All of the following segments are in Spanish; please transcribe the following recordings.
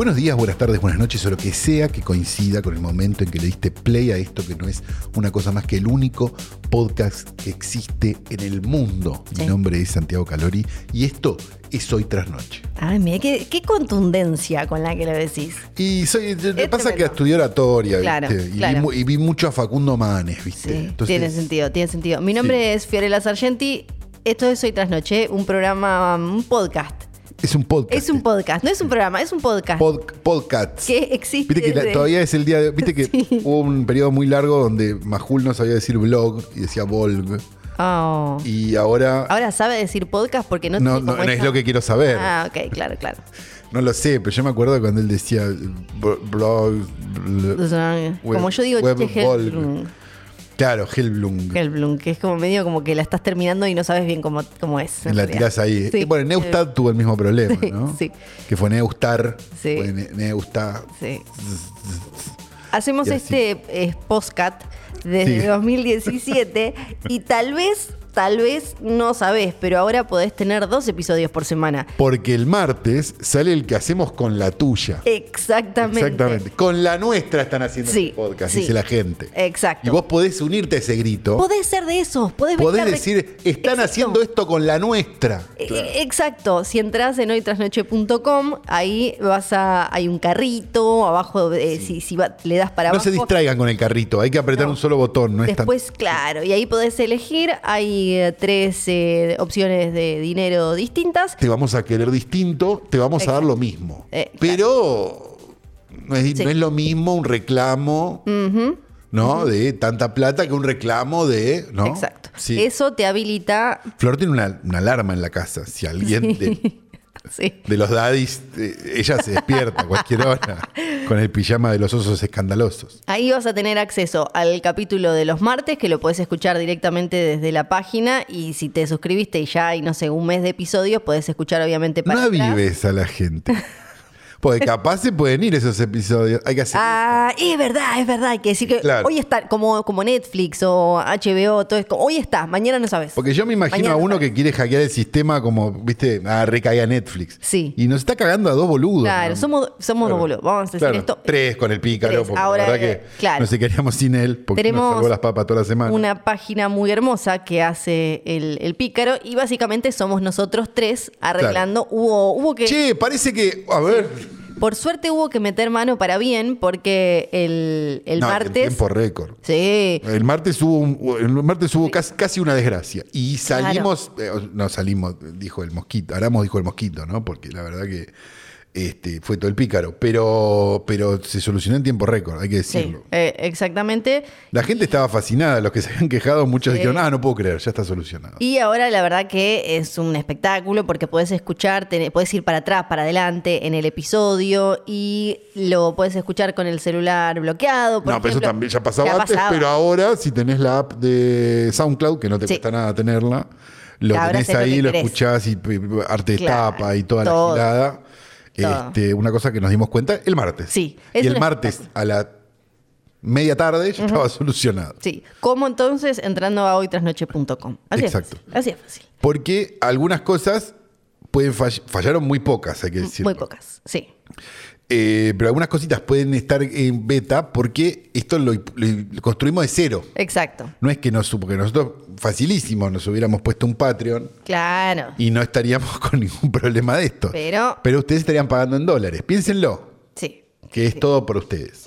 Buenos días, buenas tardes, buenas noches, o lo que sea que coincida con el momento en que le diste play a esto, que no es una cosa más que el único podcast que existe en el mundo. Mi nombre es Santiago Calori y esto es Hoy Tras Noche. Ay, mira, qué, qué contundencia con la que lo decís. Y soy, lo que Es pasa que estudié oratoria, Claro, ¿viste? Y, claro. vi, mu- y vi mucho a Facundo Manes, ¿viste? Sí, Entonces, tiene sentido, tiene sentido. Mi nombre es Fiorella Sargenti. Esto es Hoy Tras Noche, un programa, un podcast. Es un podcast. Es un podcast, no es un programa, es un podcast Pod- podcast. que existe. Viste que la- desde- todavía es el día de. Viste que Sí. hubo un periodo muy largo donde Majul no sabía decir blog y decía volg. Oh. Y ahora. Ahora sabe decir podcast porque no no, no, es lo que quiero saber. Ah, ok, claro, claro. No lo sé, pero yo me acuerdo cuando él decía bl- blog. bl- O sea, Web- como yo digo, web Claro, Hellblum. Hellblum, que es como medio como que la estás terminando y no sabes bien cómo, cómo es. la realidad. tirás ahí. Sí. Bueno, Neustad tuvo el mismo problema, Sí, ¿no? sí. Que fue Neustar. Sí. Fue Ne- Neustad. Sí. Hacemos este eh, postcat desde Sí. 2017 y tal vez, tal vez no sabés, pero ahora podés tener dos episodios por semana. Porque el martes sale el que hacemos con la tuya. Exactamente. Exactamente. Con la nuestra están haciendo Sí, este podcast, sí. dice la gente. Exacto. Y vos podés unirte a ese grito. Podés ser de esos, podés Podés decir, están Exacto. haciendo esto con la nuestra. Eh, Exacto, si entras en hoytrasnoche.com, ahí vas a. Hay un carrito, abajo, eh, si, si va- le das para No abajo. se distraigan con el carrito, hay que apretar No. un solo botón, no es tan- Después, claro, y ahí podés elegir. Hay tres eh, opciones de dinero distintas. te vamos a querer distinto, te vamos a dar lo mismo. Eh, Pero no es, Sí. no es lo mismo un reclamo, ¿no? De tanta plata que un reclamo de, ¿no? Exacto. Sí. Eso te habilita. Flor tiene una, una alarma en la casa. Si alguien de, Sí. de los daddies, eh, ella se despierta a cualquier hora con el pijama de los osos escandalosos. Ahí vas a tener acceso al capítulo de los martes, que lo podés escuchar directamente desde la página. Y si te suscribiste y ya hay, no sé, un mes de episodios, podés escuchar obviamente para No atrás. avives a la gente. Porque capaz se pueden ir esos episodios. Hay que hacer. Ah, es verdad, es verdad. Hay que decir que Claro. hoy está, como, como Netflix o HBO, todo esto. Hoy está, mañana no sabes. Porque yo me imagino Mañana a uno que quiere hackear el sistema como, viste, ah, recaía Netflix. Sí. Y nos está cagando a dos boludos. Claro, ¿no? somos, somos Claro. dos boludos. Vamos a decir Claro, esto. Tres con el pícaro, porque Ahora, la verdad que claro. no se queríamos sin él, porque nos salvó las papas toda la semana. Una página muy hermosa que hace el, el pícaro y básicamente somos nosotros tres arreglando. Hubo, hubo que. Che, parece que. A ver. Por suerte hubo que meter mano para bien porque el, el No, en martes. tiempo récord. Sí. El martes hubo, un- el martes hubo casi, casi una desgracia. Y salimos, eh, no salimos, dijo el mosquito, Aramos dijo el mosquito, ¿no? Porque la verdad que este, fue todo el pícaro. Pero, pero se solucionó en tiempo récord, hay que Sí, decirlo. eh, exactamente. La gente estaba fascinada, los que se habían quejado, muchos dijeron, ah, no puedo creer, ya está solucionado. Y ahora la verdad que es un espectáculo porque puedes escuchar, puedes ir para atrás, para adelante en el episodio y lo puedes escuchar con el celular bloqueado. por no, pero eso también ya pasaba Ya antes, pasaba. pero ahora si tenés la app de SoundCloud, que no te Sí. cuesta nada tenerla, lo Ahora tenés lo ahí, lo, querés. escuchás y arte de Claro, tapa y toda todo. la girada. Este, una cosa que nos dimos cuenta el martes. Sí, Y es el un martes a la media tarde ya estaba solucionado. Sí. ¿Cómo entonces? Entrando a hoytrasnoche.com. Así Exacto. Es fácil. Así es fácil. Porque algunas cosas pueden fall- fallaron muy pocas, hay que decirlo. Muy pocas. Sí. Eh, pero algunas cositas pueden estar en beta porque esto lo, lo construimos de cero. Exacto. No es que nos porque nosotros facilísimo nos hubiéramos puesto un Patreon Claro. y no estaríamos con ningún problema de esto. Pero- Pero ustedes estarían pagando en dólares. Piénsenlo, Sí. que es todo por ustedes.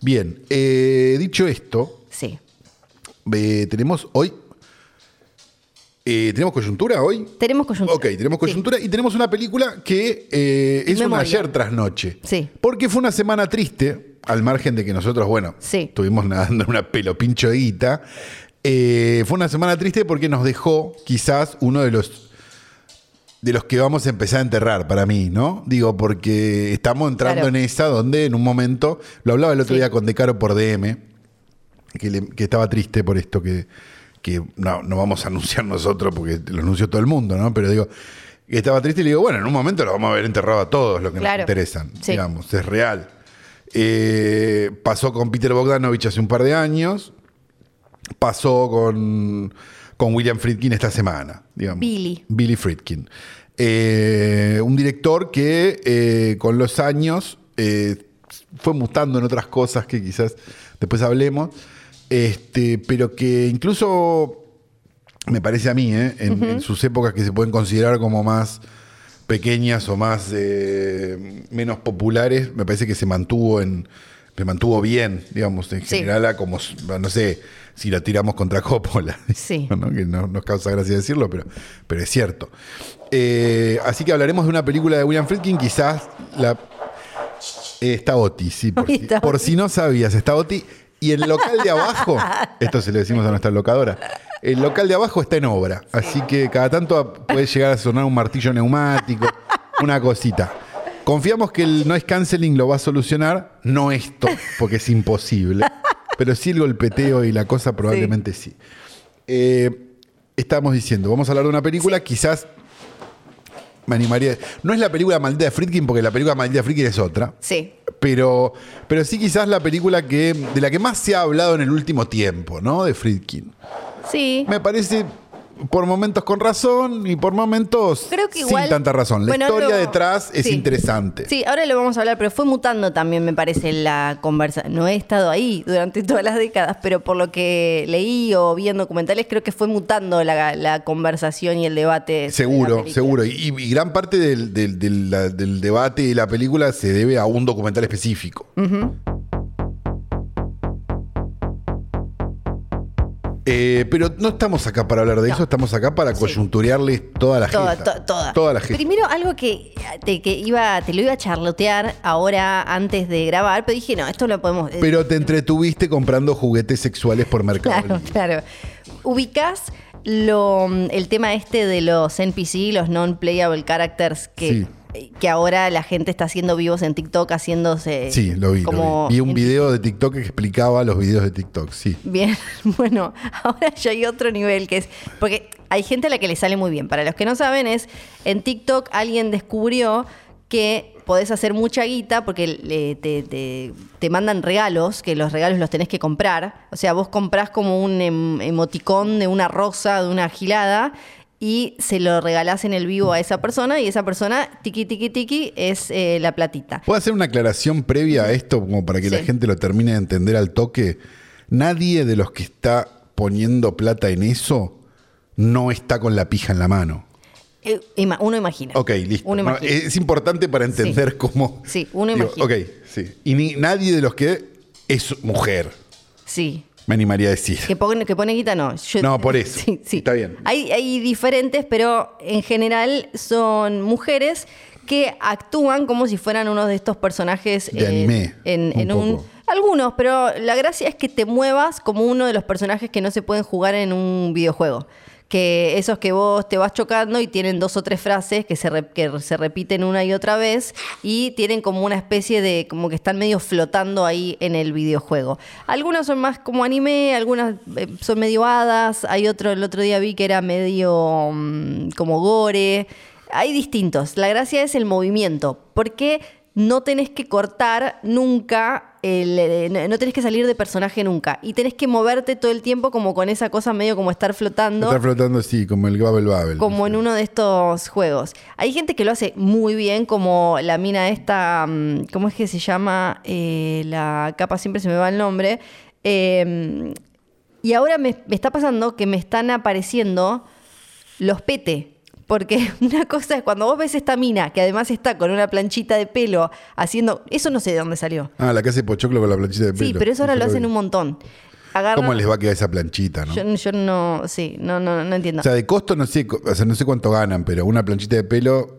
Bien, eh, dicho esto, Sí. eh, tenemos hoy. Eh, ¿Tenemos coyuntura hoy? Tenemos coyuntura. Ok, tenemos coyuntura y tenemos una película que eh, es un Memoria. ayer tras noche. Sí. Porque fue una semana triste, al margen de que nosotros, bueno, Sí. estuvimos nadando en una pelo pincho de guita. Eh, fue una semana triste porque nos dejó quizás uno de los de los que vamos a empezar a enterrar para mí, ¿no? Digo, porque estamos entrando Claro. en esa donde en un momento, lo hablaba el otro Sí. día con Decaro por DM, que, le- que estaba triste por esto, que, que no, no vamos a anunciar nosotros porque lo anunció todo el mundo, ¿no? Pero digo, estaba triste y le digo, bueno, en un momento lo vamos a ver enterrado a todos los que Claro. nos interesan, Sí. digamos, es real. Eh, pasó con Peter Bogdanovich hace un par de años, pasó con, con William Friedkin esta semana, digamos. Billy. Billy Friedkin. Eh, un director que eh, con los años fue mutando en otras cosas que quizás después hablemos, este, pero que incluso me parece a mí, ¿eh? en, en sus épocas que se pueden considerar como más pequeñas o más eh, menos populares, me parece que se mantuvo en se mantuvo bien, digamos, en Sí. general, a como, no sé, si la tiramos contra Coppola, Sí. ¿no? que no nos causa gracia decirlo, pero, pero es cierto. Eh, así que hablaremos de una película de William Friedkin, quizás la... está Oti, sí, por, si, por si no sabías, está Oti. Y el local de abajo, esto se lo decimos a nuestra locadora, el local de abajo está en obra, así que cada tanto puede llegar a sonar un martillo neumático, una cosita. Confiamos que el noise canceling lo va a solucionar, no esto, porque es imposible, pero sí el golpeteo y la cosa probablemente sí. Eh, estamos diciendo, vamos a hablar de una película, quizás me animaría. No es la película maldita de Friedkin, porque la película maldita de Friedkin es otra. Sí. Pero, pero sí quizás la película que, de la que más se ha hablado en el último tiempo, ¿no? De Friedkin. Sí. Me parece por momentos con razón y por momentos Creo que igual- sin tanta razón. La Bueno, historia lo- detrás es sí. interesante. Sí, ahora lo vamos a hablar, pero fue mutando también, me parece, la conversa. No he estado ahí durante todas las décadas, pero por lo que leí o vi en documentales, creo que fue mutando la, la conversación y el debate. Seguro, seguro. Y, y gran parte del, del- del- la- del debate y la película se debe a un documental específico. Eh, pero no estamos acá para hablar de No. eso, estamos acá para Sí. coyunturearles toda la Toda, jeta. to- toda. Toda la jeta. Primero, algo que, te, que iba, te lo iba a charlotear ahora antes de grabar, pero dije, no, esto lo podemos. eh, Pero te entretuviste comprando juguetes sexuales por Mercado Claro, claro. ¿Ubicás lo, el tema este de los NPC, los non-playable characters, que, que ahora la gente está haciendo vivos en TikTok, haciéndose. Sí, lo vi. lo como vi. Vi un video de TikTok que explicaba los videos de TikTok, sí. Bien, bueno, ahora ya hay otro nivel que es. Porque hay gente a la que le sale muy bien. Para los que no saben, es en TikTok alguien descubrió que podés hacer mucha guita porque le- te, te- te mandan regalos, que los regalos los tenés que comprar. O sea, vos comprás como un em- emoticón de una rosa, de una gilada. Y se lo regalás en el vivo a esa persona y esa persona, tiki tiki tiki, es eh, la platita. ¿Puedo hacer una aclaración previa a esto, como para que la gente lo termine de entender al toque? Nadie de los que está poniendo plata en eso no está con la pija en la mano. Eh, uno imagina. Ok, listo. Uno No, imagina. es importante para entender cómo. Sí, uno Digo, imagina. Ok, sí. Y ni- nadie de los que es mujer, Sí. Me animaría a decir. Que pone, que pone guita, no. Yo- No, por eso. Sí, sí. Está bien. Hay, hay diferentes, pero en general son mujeres que actúan como si fueran uno de estos personajes. De anime, En, un en un, poco. algunos, pero la gracia es que te muevas como uno de los personajes que no se pueden jugar en un videojuego. Que esos que vos te vas chocando y tienen dos o tres frases que se, que se repiten una y otra vez y tienen como una especie de, como que están medio flotando ahí en el videojuego. Algunas son más como anime, algunas eh, son medio hadas, hay otro, el otro día vi que era medio mm, como gore. Hay distintos. La gracia es el movimiento, porque no tenés que cortar nunca, el, eh, no- tenés que salir de personaje nunca. Y tenés que moverte todo el tiempo como con esa cosa medio como estar flotando. Está flotando así, como el Babel Babel. Como en uno de estos juegos. Hay gente que lo hace muy bien, como la mina esta, mm, ¿cómo es que se llama? Eh, la capa siempre se me va el nombre. Eh, y ahora me, me está pasando que me están apareciendo los pete. Porque una cosa es cuando vos ves esta mina, que además está con una planchita de pelo haciendo. Eso no sé de dónde salió. Ah, la que hace pochoclo con la planchita de pelo. Sí, pero eso ahora lo hacen un montón. ¿Cómo les va a quedar esa planchita, no? Yo, yo no, sí, no, no, no entiendo. O sea, de costo no sé, o sea, no sé cuánto ganan, pero una planchita de pelo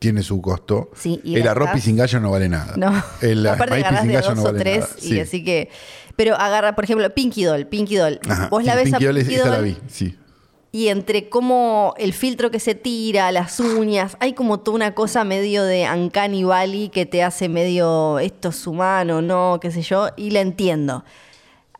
tiene su costo. Sí, y el arroz agarrás- pisingallo no vale nada. No, El aparte maíz de pisingallo dos no o vale tres nada. y Sí. así que... Pero agarra, por ejemplo, Pinky Doll, Pinky Doll. Ajá, Vos la sí, ves Pinky a Doll, Pinky esa la Doll vi, sí. Y entre cómo el filtro que se tira, las uñas, hay como toda una cosa medio de Uncanny Valley que te hace medio esto es humano, no, qué sé yo, y la entiendo.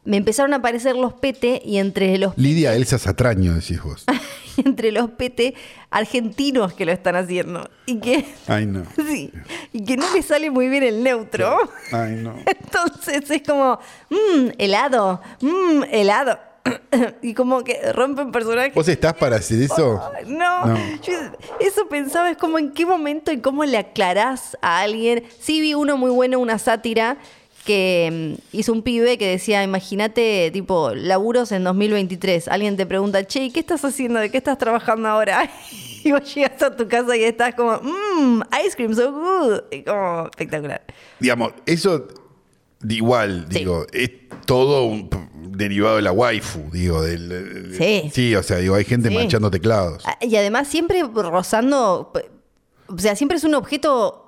Me empezaron a aparecer los pete y entre los Lidia Elsa Satraño, decís vos. entre los pete argentinos que lo están haciendo y que Ay, no. sí, y que no le sale muy bien el neutro. Ay, no. Entonces es como, mmm, helado, mmm, helado. y como que rompen personajes. ¿Vos estás para hacer eso? No, No. Yo eso pensaba, es como en qué momento y cómo le aclarás a alguien. Sí vi uno muy bueno, una sátira que mm, hizo un pibe que decía, imagínate, tipo, laburos en 2023. Alguien te pregunta, che, ¿y ¿qué estás haciendo? ¿De qué estás trabajando ahora? Y vos llegas a tu casa y estás como, mmm, ice cream so good. Y como, espectacular. Digamos, eso igual, Sí. digo, es todo un derivado de la waifu, digo, del Sí. Sí, o sea, digo, hay gente Sí. manchando teclados. Ah, Y además siempre rozando, o sea, siempre es un objeto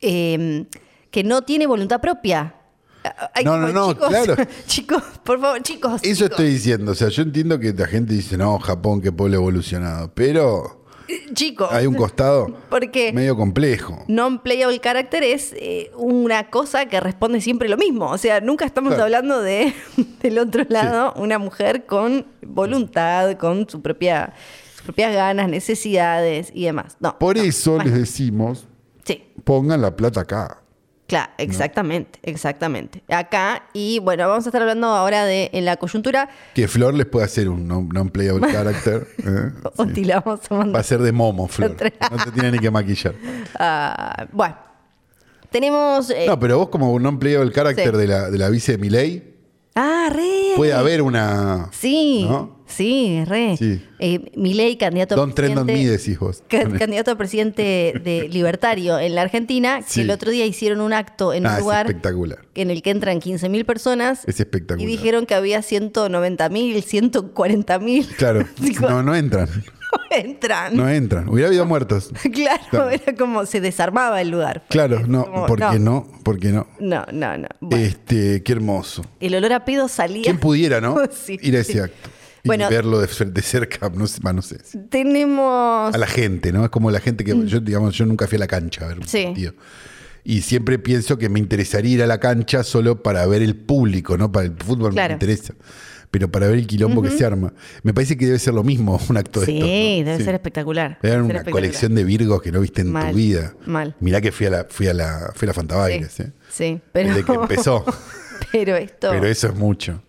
eh, que no tiene voluntad propia. Ah, No, como, no, no, chicos, claro. Chicos, por favor, chicos. Eso chicos, estoy diciendo, o sea, yo entiendo que la gente dice, no, Japón, qué pueblo evolucionado, pero Chicos. hay un costado Porque medio complejo. non-playable character es eh, una cosa que responde siempre lo mismo. O sea, nunca estamos Claro. hablando de del otro lado, una mujer con voluntad, con su propia, sus propias ganas, necesidades y demás. No. Por no. eso Bueno, les decimos, Sí. pongan la plata acá. Claro, exactamente, exactamente. Acá, y bueno, vamos a estar hablando ahora de en la coyuntura, Que Flor les puede hacer un non- non-playable character. ¿eh? Sí. oscilamos a Va a mandar. ser de momo, Flor. No te tiene ni que maquillar. Ah, bueno, tenemos. eh, No, pero vos como un non-playable character Sí. de, la, de la vice de Miley, ah, re. puede haber una... Sí, ¿no? Sí, re. Sí. Eh, Milei, candidato a Don't trend on me, presidente. decís vos. ca- Candidato a presidente de libertario en la Argentina, que Sí. el otro día hicieron un acto en Ah, un es lugar espectacular. en el que entran 15.000 personas Es espectacular. y dijeron que había 190.000, 140.000. Claro, no, no entran. no entran. No entran. Hubiera habido muertos. Claro, Claro. era como se desarmaba el lugar. Claro, no, Como, ¿por qué no? ¿Por qué no? No, no, no. Bueno, Este, qué hermoso. el olor a pedo salía. ¿Quién pudiera, no? Sí, Ir a ese acto. Y Bueno. verlo de, de cerca, no sé, no sé. Tenemos. A la gente, ¿no? Es como la gente que yo, digamos, yo nunca fui a la cancha a ver un Mm. Sí. partido. Y siempre pienso que me interesaría ir a la cancha solo para ver el público, ¿no? Para el fútbol Claro. me interesa. Pero para ver el quilombo que se arma. Me parece que debe ser lo mismo un acto de Sí, estos, ¿no? debe Sí. ser espectacular. Debe ser una espectacular. colección de virgos que no viste en Mal, tu vida. mal. Mirá que fui a la, fui a la, fui a la Fantabailes, Sí, ¿eh? sí, pero. Desde que empezó. pero esto. Pero eso es mucho.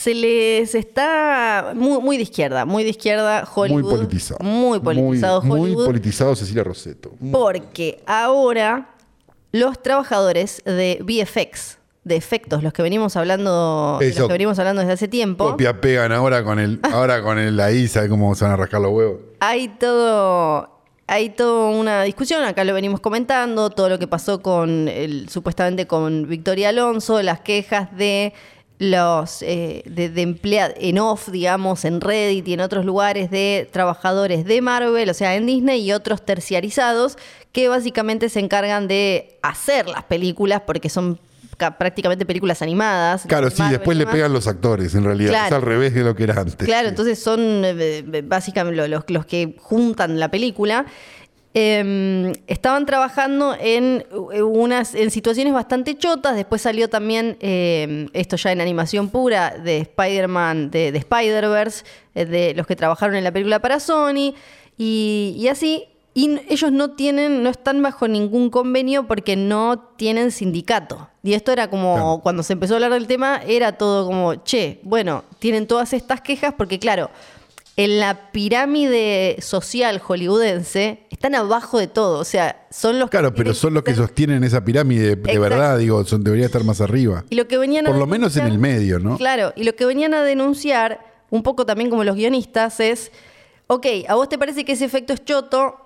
Se les está muy, muy de izquierda, muy de izquierda Hollywood. Muy politizado. Muy politizado muy, Hollywood. Muy politizado Cecilia Roseto. porque ahora los trabajadores de VFX, de efectos, los que venimos hablando, de Eso. los que venimos hablando desde hace tiempo, Copia, pegan ahora con el, ahora con el ahí, ¿sabes cómo se van a rascar los huevos? hay todo. Hay toda una discusión, acá lo venimos comentando, todo lo que pasó con el, supuestamente con Victoria Alonso, las quejas de los eh, de, de empleados en off, digamos, en Reddit y en otros lugares de trabajadores de Marvel, o sea, en Disney y otros terciarizados que básicamente se encargan de hacer las películas porque son ca- prácticamente películas animadas. Claro, sí, Marvel después le pegan los actores, en realidad. Claro. Es al revés de lo que era antes. Claro, Sí. entonces son eh, básicamente lo- los, los que juntan la película. Eh, estaban trabajando en eh, unas en situaciones bastante chotas. Después salió también eh, esto ya en animación pura de Spider-Man, de, de Spider-Verse, eh, de los que trabajaron en la película para Sony y, y así. Y ellos no tienen, no están bajo ningún convenio porque no tienen sindicato. Y esto era como Claro. cuando se empezó a hablar del tema, era todo como, che, bueno, tienen todas estas quejas porque claro, en la pirámide social hollywoodense están abajo de todo. O sea, son los Claro, que pero son los que sostienen esa pirámide, de Exacto. verdad, digo, son, debería estar más arriba. Y lo que venían a Por lo menos en el medio, ¿no? Claro, y lo que venían a denunciar, un poco también como los guionistas, es, ok, a vos te parece que ese efecto es choto,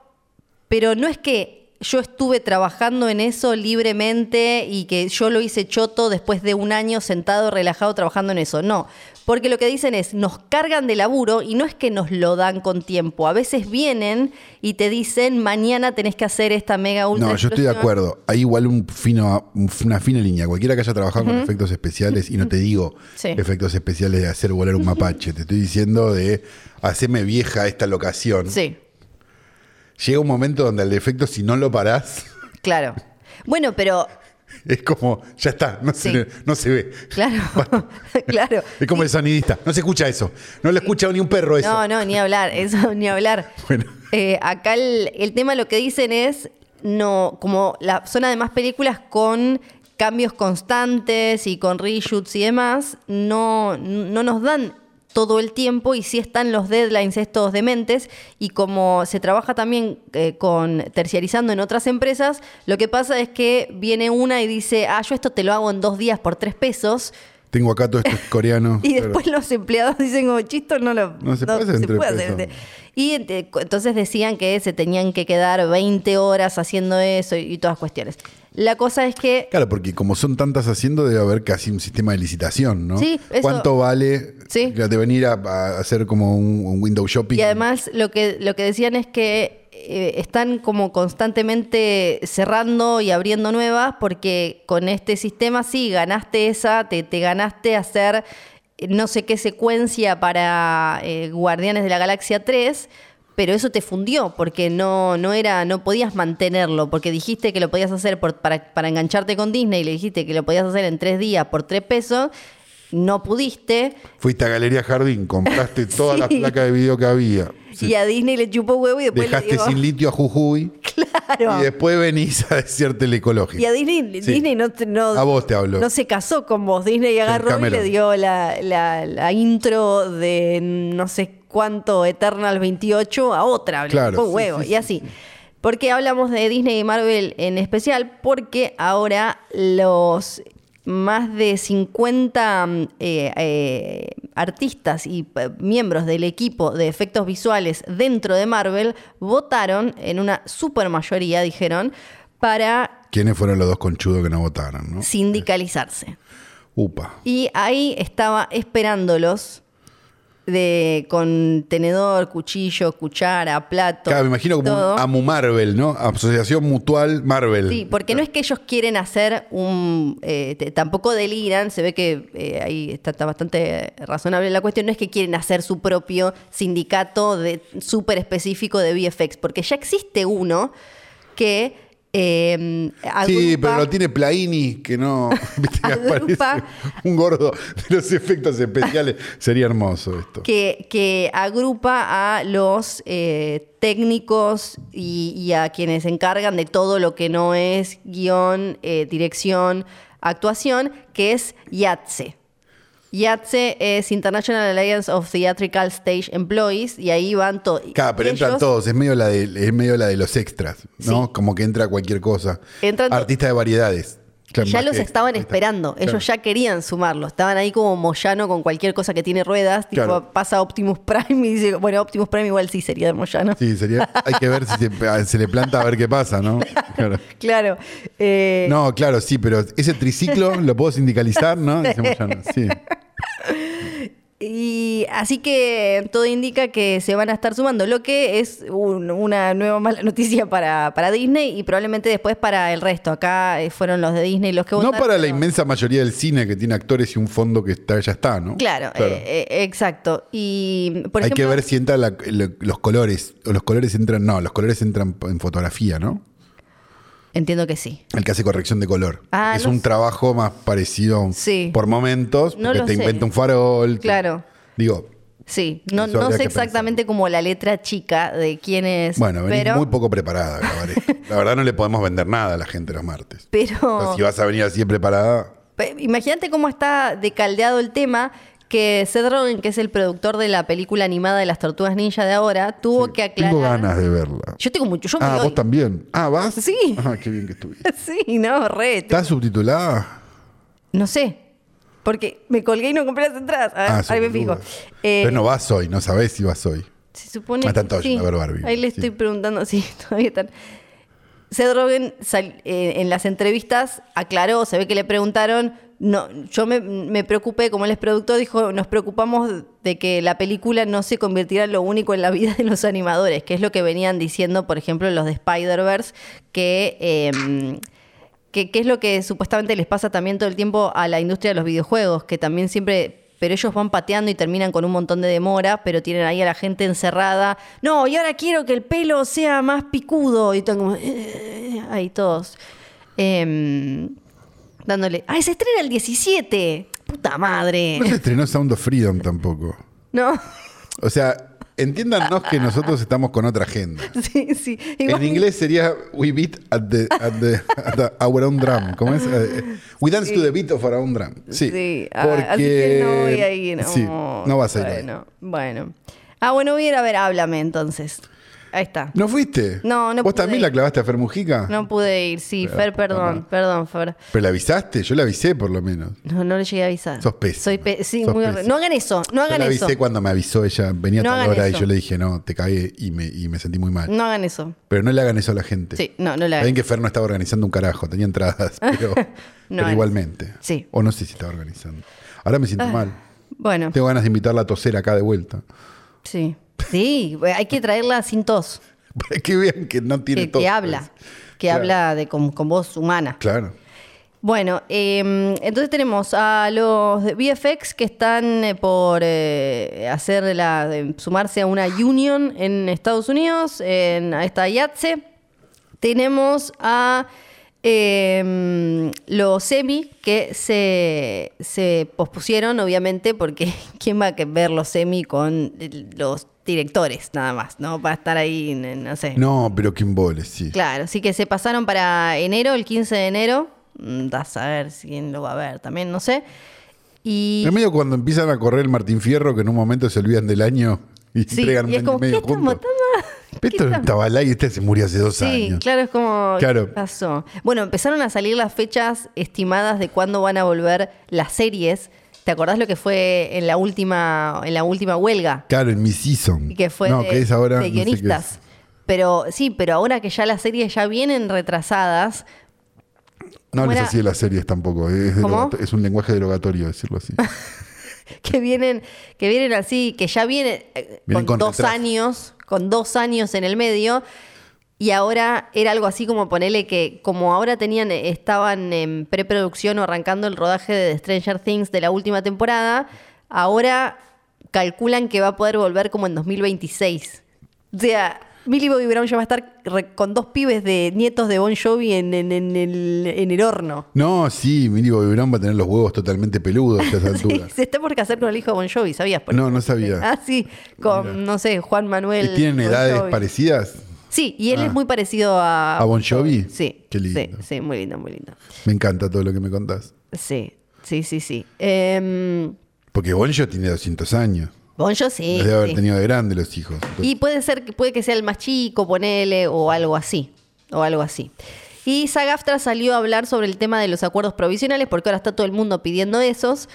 pero no es que yo estuve trabajando en eso libremente y que yo lo hice choto después de un año sentado, relajado, trabajando en eso. No, porque lo que dicen es, nos cargan de laburo y no es que nos lo dan con tiempo. A veces vienen y te dicen, mañana tenés que hacer esta mega ultra No, yo estoy de explosión". acuerdo. Hay igual un fino, un- una fina línea. Cualquiera que haya trabajado con efectos especiales, y no te digo Sí. efectos especiales de hacer volar un mapache, te estoy diciendo de hacerme vieja esta locación. Sí, Llega un momento donde el efecto, si no lo parás, claro. Bueno, pero es como, ya está, no, Sí. se, no se ve. Claro, claro. Es como el sonidista, no se escucha eso. No lo escucha ni un perro eso. No, no, ni hablar, eso ni hablar. Bueno. Eh, acá el, el tema lo que dicen es, no, como la, son además películas con cambios constantes y con reshoots y demás, no, no nos dan todo el tiempo y sí están los deadlines estos dementes. Y como se trabaja también eh, con terciarizando en otras empresas, lo que pasa es que viene una y dice, ah, yo esto te lo hago en dos días por tres pesos Tengo acá todo esto coreano. y Claro. después los empleados dicen como chisto no lo No se puede hacer en tres hacer". Y ent- entonces decían que se tenían que quedar 20 horas haciendo eso y, y todas cuestiones. La cosa es que Claro, porque como son tantas haciendo, debe haber casi un sistema de licitación, ¿no? Sí, eso- ¿Cuánto vale? Sí. De venir a, a hacer como un, un window shopping. y además lo que lo que decían es que eh, están como constantemente cerrando y abriendo nuevas porque con este sistema sí ganaste esa, te, te ganaste hacer eh, no sé qué secuencia para eh, Guardianes de la Galaxia 3, pero eso te fundió porque no, no era, no podías mantenerlo, porque dijiste que lo podías hacer por- para, para engancharte con Disney le dijiste que lo podías hacer en tres días por tres pesos, no pudiste. Fuiste a Galería Jardín, compraste todas las Sí. placas de video que había. Sí. Y a Disney le chupó huevo y después Dejaste le digo, sin litio a Jujuy claro. y después venís a decirte el ecológico. Y a Disney, Sí. Disney no, no, A vos te hablo. no se casó con vos. Disney agarró y le dio la, la- la intro de no sé cuánto Eternal 28 a otra. Le Claro, chupó sí, huevo. y así. ¿Por qué hablamos de Disney y Marvel en especial? Porque ahora los más de 50 mm, eh, eh, artistas y eh, miembros del equipo de efectos visuales dentro de Marvel votaron en una super mayoría, dijeron, para ¿Quiénes fueron los dos conchudos que no votaron? ¿no? sindicalizarse. Upa. Y ahí estaba esperándolos de con tenedor, cuchillo, cuchara, plato. Claro, me imagino como todo. un AMU Marvel, ¿no? Asociación Mutual Marvel. Sí, porque no es que ellos quieren hacer un... eh, te- tampoco deliran, se ve que eh, ahí está, está bastante razonable la cuestión, no es que quieren hacer su propio sindicato de súper específico de VFX, porque ya existe uno que eh, Sí, pero lo tiene Plaini, que no. ¿viste que Agrupa- aparece un gordo de los efectos especiales. Sería hermoso esto. que, que agrupa a los eh, técnicos y, y a quienes se encargan de todo lo que no es guion, eh, dirección, actuación, que es IATSE. IATSE es International Alliance of Theatrical Stage Employees y ahí van todos. Claro, pero entran todos, es medio la de, es medio la de los extras, ¿no? Sí. Como que entra cualquier cosa. Entran Artista de variedades. Claro, Ya los estaban esperando, Claro. ellos ya querían sumarlo, estaban ahí como Moyano con cualquier cosa que tiene ruedas, tipo Claro. pasa Optimus Prime y dice, bueno, Optimus Prime igual sí sería de Moyano. Sí, sería. Hay que ver si se, se le planta a ver qué pasa, ¿no? Claro. Claro. eh, No, claro, sí, pero ese triciclo lo puedo sindicalizar, ¿no? Dice Moyano, Sí. Y así que todo indica que se van a estar sumando, lo que es un- una nueva mala noticia para, para Disney y probablemente después para el resto. Acá eh, fueron los de Disney los que No votaron. para la inmensa mayoría del cine que tiene actores y un fondo que está, ya está, ¿no? Claro, eh, eh, exacto. Y por Hay ejemplo, que ver si entran los colores. O los colores entran. No, los colores entran en fotografía, ¿no? Entiendo que sí. El que hace corrección de color. Ah, es no un sé. trabajo más parecido Sí. por momentos. Porque te sé. inventa un farol. te- Claro. digo, Sí, no, no sé exactamente como la letra chica de quién es, bueno, venís pero, muy poco preparada. La verdad no le podemos vender nada a la gente los martes. pero O sea, si vas a venir así preparada. Imagínate cómo está decaldeado el tema que Seth Rogen, que es el productor de la película animada de las Tortugas Ninja de ahora, tuvo que aclarar. Tengo ganas de verla. Yo tengo mucho. Yo Ah, vos también. Ah, ¿vas? Sí. Ah, qué bien que estuviste. Sí, no, re. ¿Está subtitulada? No sé. Porque me colgué y no compré las entradas. A ver, Ah, ahí me fijo. Eh, Pero no vas hoy, no sabés si vas hoy. Se supone están todos sí. a ver Barbie. Ahí le Sí. estoy preguntando, sí, todavía están. Seth Rogen sal- eh, en las entrevistas aclaró, se ve que le preguntaron, no, yo me, me preocupé, como él es productor, dijo, nos preocupamos de que la película no se convirtiera en lo único en la vida de los animadores, que es lo que venían diciendo, por ejemplo, los de Spider-Verse, que... que, que es lo que supuestamente les pasa también todo el tiempo a la industria de los videojuegos, que también siempre, pero ellos van pateando y terminan con un montón de demora, pero tienen ahí a la gente encerrada. No, y ahora quiero que el pelo sea más picudo. Y están como, eh, ahí todos. Em, dándole, ¡ay, se estrena el 17! ¡Puta madre! No se estrenó Sound of Freedom tampoco. No, O sea, entiéndanos que nosotros estamos con otra agenda. sí, sí. En inglés sería We beat at the, at the, at the- our own drum. ¿Cómo es? Eh, We dance to the beat of our own drum. Sí. Sí, ah, porque así que no voy a ir. No, Sí, no vas a ir. ahí. Bueno, bueno. Ah, bueno, voy a ir a ver, háblame entonces. Ahí está. ¿No fuiste? No, no ¿Vos pude también ir. la clavaste a Fer Mujica? No pude ir, sí, Pero, Fer, perdón, perdón, Fer. ¿Pero la avisaste? Yo la avisé por lo menos. No, no le llegué a avisar. Sos pésima. Soy pe- sí, Sos muy pésima. No hagan eso, no Yo hagan la eso. avisé cuando me avisó ella, venía No a tal hora y yo le dije, no, te cagué y me, y me sentí muy mal. No hagan eso. Pero no le hagan eso a la gente. Sí, no, no le Saben hagan. que Fer no estaba organizando un carajo, tenía entradas, pero, igualmente. Sí. O no sé si estaba organizando. Ahora me siento mal. Bueno, Tengo ganas de invitarla a toser acá de vuelta. sí. Sí, hay que traerla sin tos. Para que vean que no tiene Que, tos. que habla. pues. Que Claro. habla de, con, con voz humana. Claro. Bueno, eh, entonces tenemos a los VFX que están eh, por eh, hacer la, sumarse a una union en Estados Unidos, en, a esta IATSE. Tenemos a eh, los semi que se, se pospusieron, obviamente, porque ¿quién va a ver los semi con los directores nada más? ¿No? Para estar ahí, no sé. No, pero embole, sí. Claro, sí que se pasaron para enero, el 15 de enero. Mm, Da a saber si quién lo va a ver también, no sé. Y Es medio cuando empiezan a correr el Martín Fierro que en un momento se olvidan del año y sí, entregan y es como, y ¿qué juntos. Esto estaba al aire, este se murió hace dos Sí, años. claro, es como Claro. ¿qué pasó. Bueno, empezaron a salir las fechas estimadas de cuándo van a volver las series. ¿Te acordás lo que fue en la última, en la última huelga? Claro, en mi season. Que fue no, de, que es ahora. de no sé qué es. guionistas. Pero sí, pero ahora que ya las series ya vienen retrasadas, No ¿Cómo hables era? así de las series tampoco. Es, un lenguaje derogatorio decirlo así. que vienen, que vienen así, que ya vienen, eh, Vienen con, con dos retraso. años, con dos años en el medio, y ahora era algo así como ponerle que, como ahora tenían, eh, estaban en preproducción o arrancando el rodaje de The Stranger Things de la última temporada, ahora calculan que va a poder volver como en 2026. O sea, Millie Bobby Brown ya va a estar con dos pibes de nietos de Bon Jovi en, en- en el, en el horno. No, sí, Millie Bobby Brown va a tener los huevos totalmente peludos a esa Sí, altura. se está por casar con el hijo de Bon Jovi, ¿sabías? Por No, no sabía. Ah, sí, con, no sé, Juan Manuel. ¿Y ¿Tienen Bon edades Jovi. parecidas? Sí, y él Ah. es muy parecido a... ¿A Bon Jovi? Sí. Qué lindo. Sí, sí, muy lindo, muy lindo. Me encanta todo lo que me contás. Sí, sí, sí, sí. Em, Porque Bon Jovi tiene 200 años. bon Jovi, sí. Debe haber sí. tenido de grande los hijos. Entonces, Y puede ser que puede que sea el más chico, ponele, o algo así. O algo así. Y Sagaftra salió a hablar sobre el tema de los acuerdos provisionales, porque ahora está todo el mundo pidiendo esos.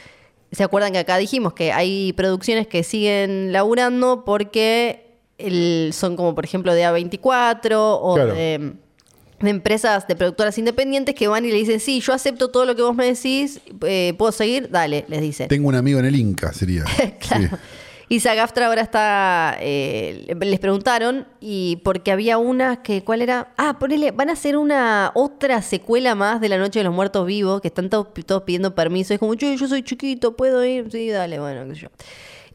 ¿Se acuerdan que acá dijimos que hay producciones que siguen laburando porque el- son como, por ejemplo, de A24 o Claro. de, de empresas, de productoras independientes que van y le dicen, sí, yo acepto todo lo que vos me decís, eh, ¿puedo seguir? Dale, les dicen. Tengo un amigo en el Inca, sería. Claro. Sí. Y Sagaftra ahora está. eh, les preguntaron, y porque había una que. ¿Cuál era? Ah, ponele, van a hacer una otra secuela más de La Noche de los Muertos Vivos, que están todos, todos pidiendo permiso. Es como, yo, yo soy chiquito, ¿puedo ir? Sí, dale, bueno, qué sé yo.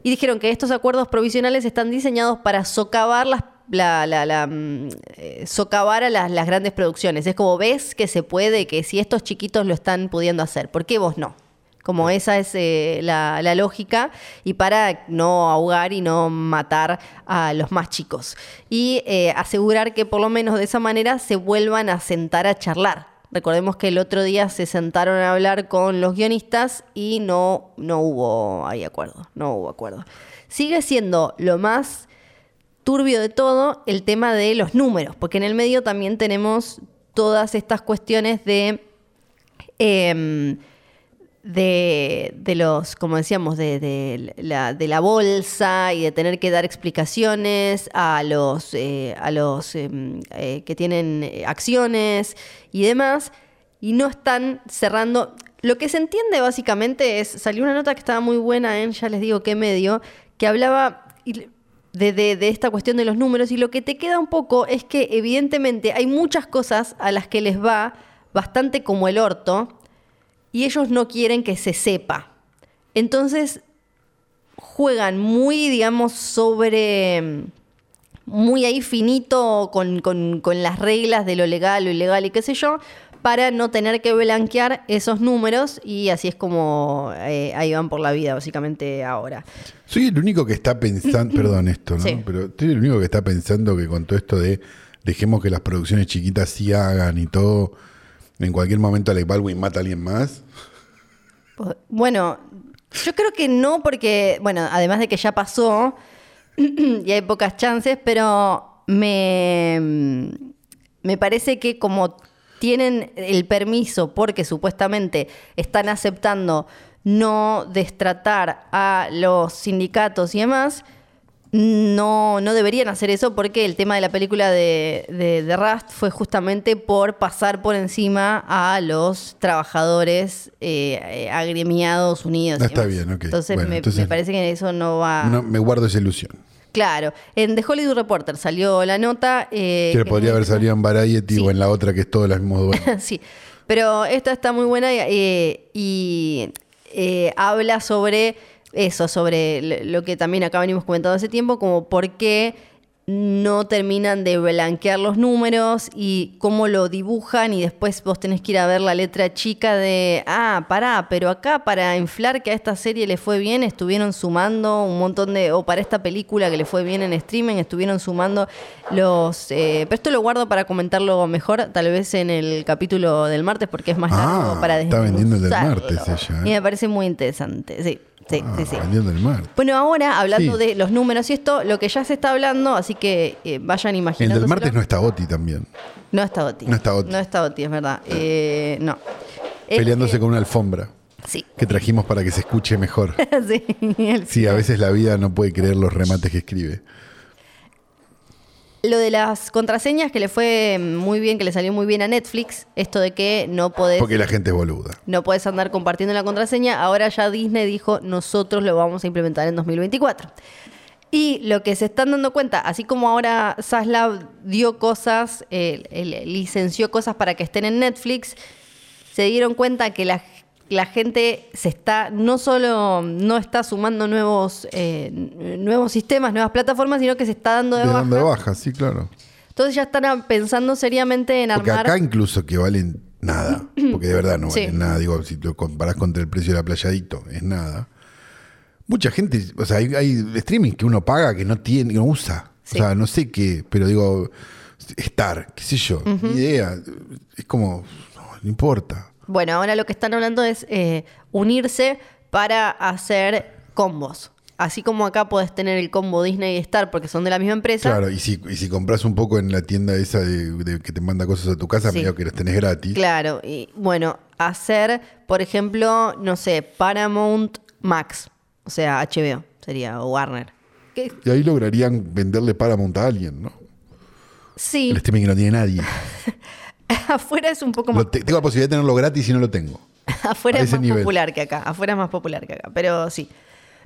Y dijeron que estos acuerdos provisionales están diseñados para socavar las. La, la- la, mm, eh, socavar a las, las grandes producciones. Es como ves que se puede, que si estos chiquitos lo están pudiendo hacer, ¿por qué vos no? Como esa es eh, la, la lógica y para no ahogar y no matar a los más chicos. Y eh, asegurar que por lo menos de esa manera se vuelvan a sentar a charlar. Recordemos que el otro día se sentaron a hablar con los guionistas y no, no hubo ahí acuerdo, no hubo acuerdo. Sigue siendo lo más turbio de todo el tema de los números, porque en el medio también tenemos todas estas cuestiones de... em, de, de los, como decíamos, de, de la, de la bolsa y de tener que dar explicaciones a los, eh, a los em, eh, que tienen eh, acciones y demás, y no están cerrando. Lo que se entiende básicamente es, salió una nota que estaba muy buena en, ya les digo qué medio, que hablaba de esta cuestión de los números y lo que te queda un poco es que evidentemente hay muchas cosas a las que les va bastante como el orto y ellos no quieren que se sepa. Entonces juegan muy, digamos, sobre muy ahí finito con, con- con las reglas de lo legal, lo ilegal y qué sé yo, para no tener que blanquear esos números y así es como eh, ahí van por la vida básicamente ahora. Soy el único que está pensando, perdón esto, ¿no? Sí. Pero soy el único que está pensando que con todo esto de dejemos que las producciones chiquitas sí hagan y todo, en cualquier momento Alec Baldwin mata a alguien más. Bueno, yo creo que no porque, bueno, además de que ya pasó y hay pocas chances, pero me, me parece que como tienen el permiso porque supuestamente están aceptando no destratar a los sindicatos y demás, no, no deberían hacer eso porque el tema de la película de, de, de Rust fue justamente por pasar por encima a los trabajadores eh, agremiados unidos. Y está bien, ok. Entonces, Bueno, me, entonces- me parece que eso no va... No, me guardo esa ilusión. Claro, en The Hollywood Reporter salió la nota... eh, que podría haber salido en Variety Sí. o en la otra que es todos los mismos dueños. sí, pero esta está muy buena y, eh, y, habla sobre eso, sobre lo que también acá venimos comentando hace tiempo, como por qué no terminan de blanquear los números y cómo lo dibujan y después vos tenés que ir a ver la letra chica de, ah, pará, pero acá para inflar que a esta serie le fue bien estuvieron sumando un montón de, o para esta película que le fue bien en streaming estuvieron sumando los, eh, pero esto lo guardo para comentarlo mejor, tal vez en el capítulo del martes porque es más Ah, largo para está vendiendo el del martes ella, ¿eh? Y me parece muy interesante, sí, sí, Ah, sí, sí. el mar. Bueno, ahora hablando Sí. de los números y esto, lo que ya se está hablando, así que eh, vayan El imaginando. del martes no está Oti también, No está Oti. No está Oti. No está Oti, es verdad. Eh, no. Peleándose con una alfombra Sí. que trajimos para que se escuche mejor. sí, el- Sí, a veces la vida no puede creer los remates que escribe. Lo de las contraseñas que le fue muy bien, que le salió muy bien a Netflix, esto de que no podés, Porque la gente es boluda. no podés andar compartiendo la contraseña, ahora ya Disney dijo, nosotros lo vamos a implementar en 2024. Y lo que se están dando cuenta, así como ahora Saslav dio cosas, eh, licenció cosas para que estén en Netflix, se dieron cuenta que la, la gente se está, no solo no está sumando nuevos, eh, nuevos sistemas, nuevas plataformas, sino que se está dando de De baja. dónde baja, sí, claro. Entonces ya están pensando seriamente en Porque armar. acá incluso que valen nada, porque de verdad no Sí. valen nada. Digo, si lo comparás contra el precio de la playadito, es nada. Mucha gente, o sea, hay, hay streaming que uno paga que no tiene, que no usa. Sí. O sea, no sé qué, pero digo, estar, qué sé yo, ni idea. Es como, no, no importa. Bueno, ahora lo que están hablando es eh, unirse para hacer combos. Así como acá podés tener el combo Disney y Star porque son de la misma empresa. Claro, y si, y si compras un poco en la tienda esa de, de que te manda cosas a tu casa, Sí. medio que las tenés gratis. Claro, y bueno, hacer, por ejemplo, no sé, Paramount Max, o sea, HBO sería, o Warner. Y ahí lograrían venderle Paramount a alguien, ¿no? sí, El streaming que no tiene nadie. afuera es un poco más, te- tengo la posibilidad de tenerlo gratis y no lo tengo. afuera es más nivel. popular que acá, afuera es más popular que acá, pero sí.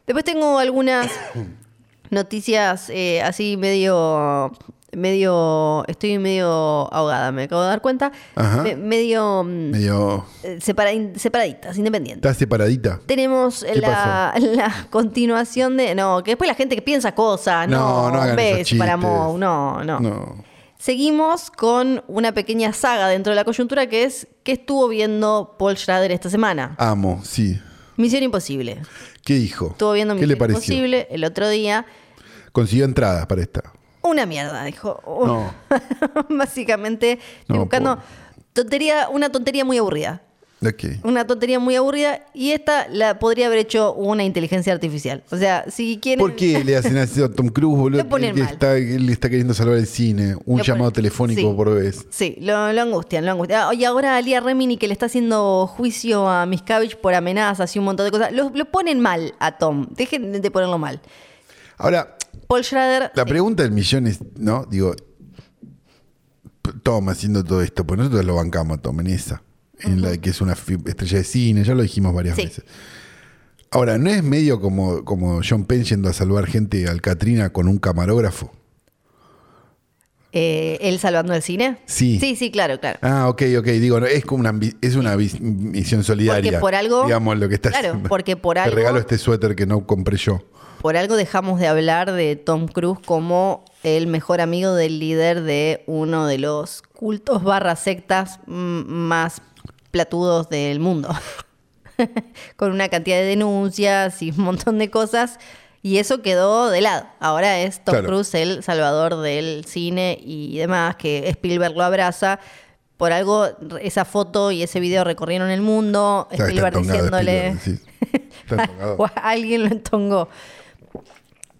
Después tengo algunas noticias eh, así medio, medio, estoy medio ahogada, me acabo de dar cuenta, Ajá. Me- medio mm, Medio. eh, separa- separaditas, independientes. ¿Estás separadita? Tenemos ¿Qué la, la continuación de. No, que después la gente que piensa cosas. No, No, no hagan esos chistes. Paramount, no, no, No. Seguimos con una pequeña saga dentro de la coyuntura que es ¿qué estuvo viendo Paul Schrader esta semana? Amo, sí. Misión Imposible. ¿Qué dijo? Estuvo viendo ¿Qué Misión le pareció? Imposible el otro día. Consiguió entradas para esta. Una mierda, dijo. No. Básicamente, No, buscando tontería, una tontería muy aburrida. Una tontería muy aburrida. Y esta la podría haber hecho una inteligencia artificial. O sea, si quieren. ¿Por qué le hacen así a Tom Cruise, boludo? Lo ponen él, mal. está, él está queriendo salvar el cine. Un Lo llamado ponen- telefónico sí. por vez. Sí, lo, lo angustian, lo angustian. Ah, Y ahora Alia Remini, que le está haciendo juicio a Miscavige por amenazas y un montón de cosas, lo, lo ponen mal a Tom. Dejen de ponerlo mal. Ahora, Paul Schrader. la pregunta del millón es, ¿no? Digo, Tom haciendo todo esto, pues nosotros lo bancamos a Tom en esa. En la que es una estrella de cine, ya lo dijimos varias Sí. veces. Ahora, ¿no es medio como, como John Penn yendo a salvar gente al Katrina con un camarógrafo? eh, ¿Él salvando el cine? Sí. Sí, sí, claro, claro. Ah, ok, ok. Digo, es como una, es una misión solidaria. Porque por algo- Digamos lo que está Claro, haciendo. porque por Te algo- regalo este suéter que no compré yo. Por algo dejamos de hablar de Tom Cruise como el mejor amigo del líder de uno de los cultos barra sectas más platudos del mundo. Con una cantidad de denuncias y un montón de cosas. Y eso quedó de lado. Ahora es Tom Claro. Cruise el salvador del cine y demás, que Spielberg lo abraza. Por algo, esa foto y ese video recorrieron el mundo. Está- Spielberg diciéndole. Spielberg, sí. Alguien lo entongó.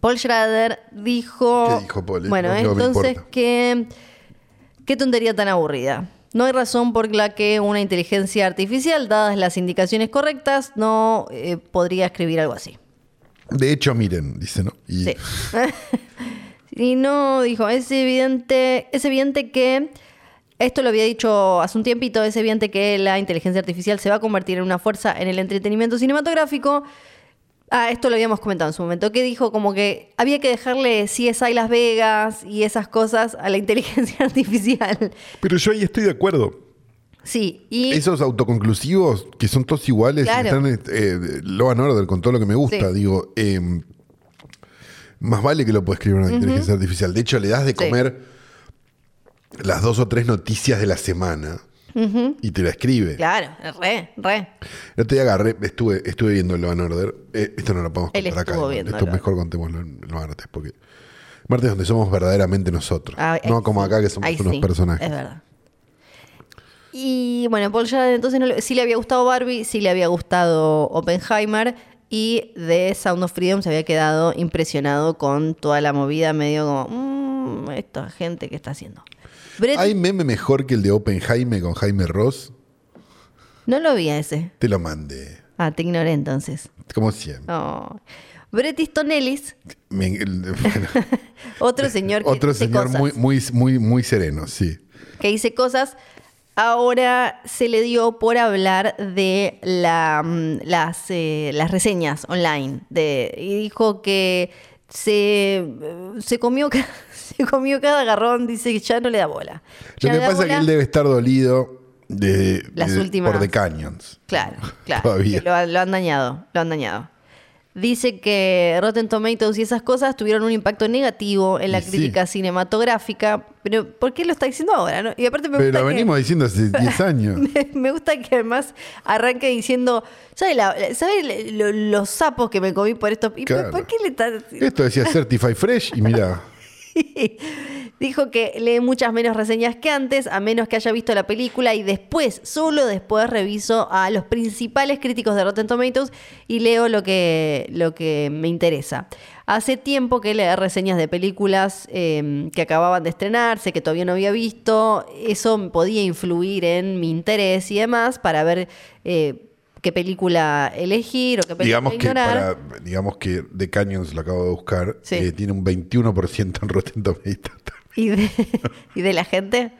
Paul Schrader dijo. ¿Qué dijo Paul? Bueno, No, no entonces importa. que. Qué tontería tan aburrida. No hay razón por la que una inteligencia artificial, dadas las indicaciones correctas, no eh, podría escribir algo así. De hecho, miren, dice, ¿no? Y Sí. y no, dijo, es evidente, es evidente que, esto lo había dicho hace un tiempito, es evidente que la inteligencia artificial se va a convertir en una fuerza en el entretenimiento cinematográfico. Ah, esto lo habíamos comentado en su momento, que dijo como que había que dejarle CSI Las Vegas y esas cosas a la inteligencia artificial. Pero yo ahí estoy de acuerdo. Sí, y Esos autoconclusivos que son todos iguales, Claro. están eh, Law and Order con todo lo que me gusta, Sí. digo, eh, más vale que lo pueda escribir una inteligencia artificial. De hecho, le das de Sí. comer las dos o tres noticias de la semana y te la escribe. claro, re, re. El otro día agarré, estuve, estuve viendo Law and Order. Eh, esto no lo podemos Él contar acá. viendo Esto mejor contémoslo el el martes, porque martes es donde somos verdaderamente nosotros. Ah, no como sí, acá que somos ahí unos sí, personajes. Es verdad. Y bueno, Paul Schrader entonces no le- sí le había gustado Barbie, sí le había gustado Oppenheimer y de Sound of Freedom se había quedado impresionado con toda la movida, medio como, mmm, esta gente que está haciendo. Brett- ¿Hay meme mejor que el de Oppenheimer con Jaime Ross? no lo vi a ese. Te lo mandé. Ah, te ignoré entonces. Como siempre. Oh. Bret Easton Ellis, Me- el- bueno, otro señor que otro dice señor cosas. muy, muy, muy, muy sereno, sí. que dice cosas. Ahora se le dio por hablar de la, mm, las, eh, las reseñas online. De, y dijo que se, eh, se, comió, se comió cada garrón, dice que ya no le da bola. Lo Ya que le da pasa es que él debe estar dolido de, Las de- últimas- por The Canyons. Claro, claro. Todavía. que Lo, lo han dañado, lo han dañado. Dice que Rotten Tomatoes y esas cosas tuvieron un impacto negativo en la Y sí. crítica cinematográfica. Pero ¿por qué lo está diciendo ahora? no? Y aparte me Pero gusta lo que- venimos diciendo hace 10 años. Me, me gusta que además arranque diciendo, ¿sabes sabe lo- los sapos que me comí por esto? ¿Y por- Claro. por qué le está...? Esto decía Certified Fresh y Dijo que lee muchas menos reseñas que antes, a menos que haya visto la película y después, solo después reviso a los principales críticos de Rotten Tomatoes y leo lo que, lo que me interesa. Hace tiempo que leer reseñas de películas eh, que acababan de estrenarse, que todavía no había visto, eso podía influir en mi interés y demás para ver eh, qué película elegir o qué película digamos que, ignorar. para, digamos que The Canyons lo acabo de buscar, Sí. eh, tiene un 21% en Rotten Tomatoes. ¿Y, de, y de la gente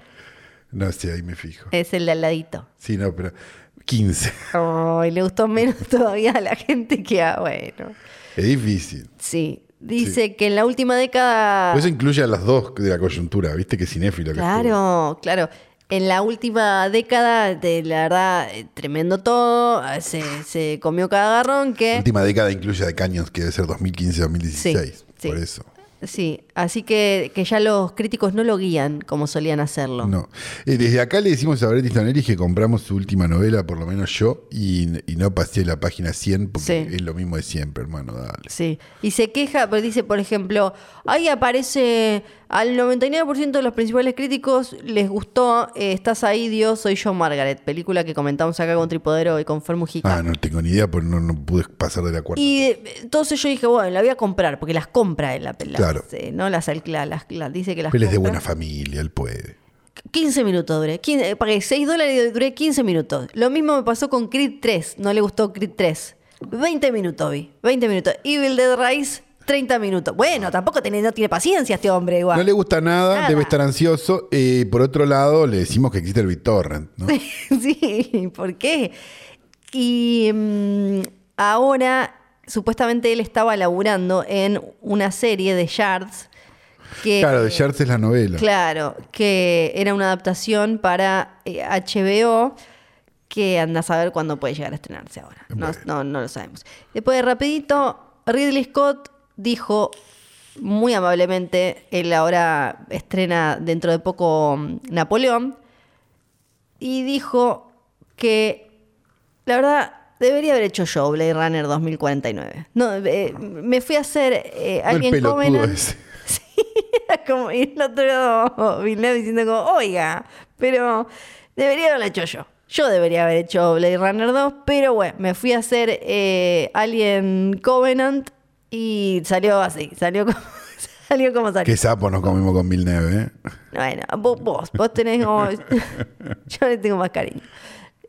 No sé, ahí me fijo. es el de al ladito. Sí, no, pero 15. Ay, le gustó menos todavía a la gente que a. Bueno. Es difícil. Sí. Dice que en la última década. Pero eso incluye a las dos de la coyuntura, ¿viste? Que cinéfilo que. Claro, claro. En la última década, de, la verdad, eh, tremendo todo. eh, Se, se comió cada garrón La que. última década incluye a Canyons, que debe ser 2015-2016. Sí, sí. Por eso. Sí, así que, que ya los críticos no lo guían como solían hacerlo. No. Eh, desde acá le decimos a Bret Easton Ellis que compramos su última novela, por lo menos yo, y, y no pasé la página 100 porque Sí. es lo mismo de siempre, hermano, dale. Sí, y se queja, pero dice, por ejemplo, ahí aparece al 99% de los principales críticos les gustó eh, Estás ahí, Dios, soy yo, Margaret, película que comentamos acá con Tripodero y con Fer Mujica. Ah, no tengo ni idea, porque no, no pude pasar de la cuarta. Y eh, entonces yo dije, bueno, la voy a comprar, porque las compra él, la película. Claro. No las alquila, las, las- dice que las Él es de buena familia, él puede. 15 minutos duré. 15, pagué 6 dólares y duré 15 minutos. Lo mismo me pasó con Creed 3. No le gustó Creed 3. 20 minutos vi. 20 minutos. Evil Dead Rise, 30 minutos. Bueno, tampoco tiene, no tiene paciencia este hombre igual. No le gusta nada, Nada. debe estar ansioso. Eh, por otro lado, le decimos que existe el BitTorrent, ¿no? sí, ¿por qué? Y mm, ahora, supuestamente él estaba laburando en una serie de Shards. Que, Claro, de Shards es la novela. Claro, que era una adaptación para eh, HBO que anda a saber cuándo puede llegar a estrenarse ahora. No, Bueno. no, no lo sabemos. Después de rapidito, Ridley Scott dijo muy amablemente, él ahora estrena dentro de poco mm, Napoleón, y dijo que la verdad debería haber hecho yo Blade Runner 2049. No, eh, me fui a hacer eh, alguien Covenant. ese. Sí, era como, y el otro Villeneuve diciendo como, oiga, pero debería haberlo hecho yo. Yo debería haber hecho Blade Runner 2, pero bueno, me fui a hacer eh, Alien Covenant y salió así, salió como, salió como salió. Qué sapo nos comimos con Villeneuve, ¿eh? Bueno, vos, vos, vos tenés como- Yo le tengo más cariño.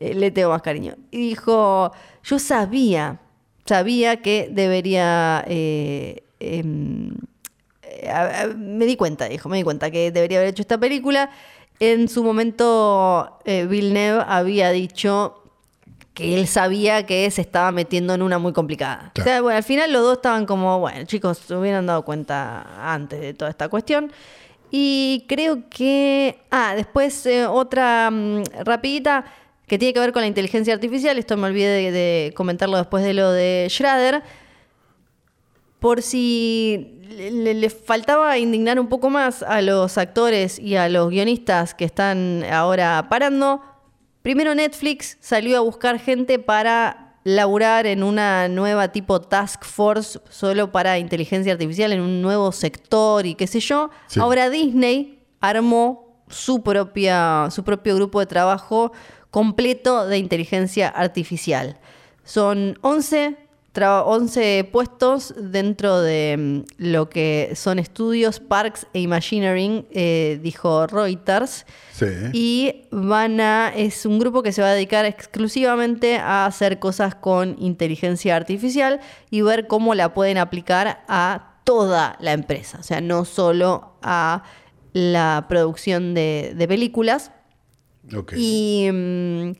Eh, le tengo más cariño. Y dijo, yo sabía, sabía que debería... eh, em, eh, me di cuenta, dijo, me di cuenta que debería haber hecho esta película. En su momento, eh, Villeneuve había dicho que él sabía que se estaba metiendo en una muy complicada. Claro. O sea, bueno, al final los dos estaban como, bueno, chicos, se hubieran dado cuenta antes de toda esta cuestión. Y creo que, ah, después eh, otra mm, rapidita que tiene que ver con la inteligencia artificial. Esto me olvidé de, de comentarlo después de lo de Schrader. Por si le, faltaba indignar un poco más a los actores y a los guionistas que están ahora parando, primero Netflix salió a buscar gente para laburar en una nueva tipo task force solo para inteligencia artificial, en un nuevo sector y qué sé yo. Sí. Ahora Disney armó su, propia, su propio grupo de trabajo completo de inteligencia artificial. Son 11, tra- 11 puestos dentro de mm, lo que son estudios, parks e imagineering, eh, dijo Reuters. Sí. Y van a, es un grupo que se va a dedicar exclusivamente a hacer cosas con inteligencia artificial y ver cómo la pueden aplicar a toda la empresa. O sea, no solo a la producción de, de películas. Y mm,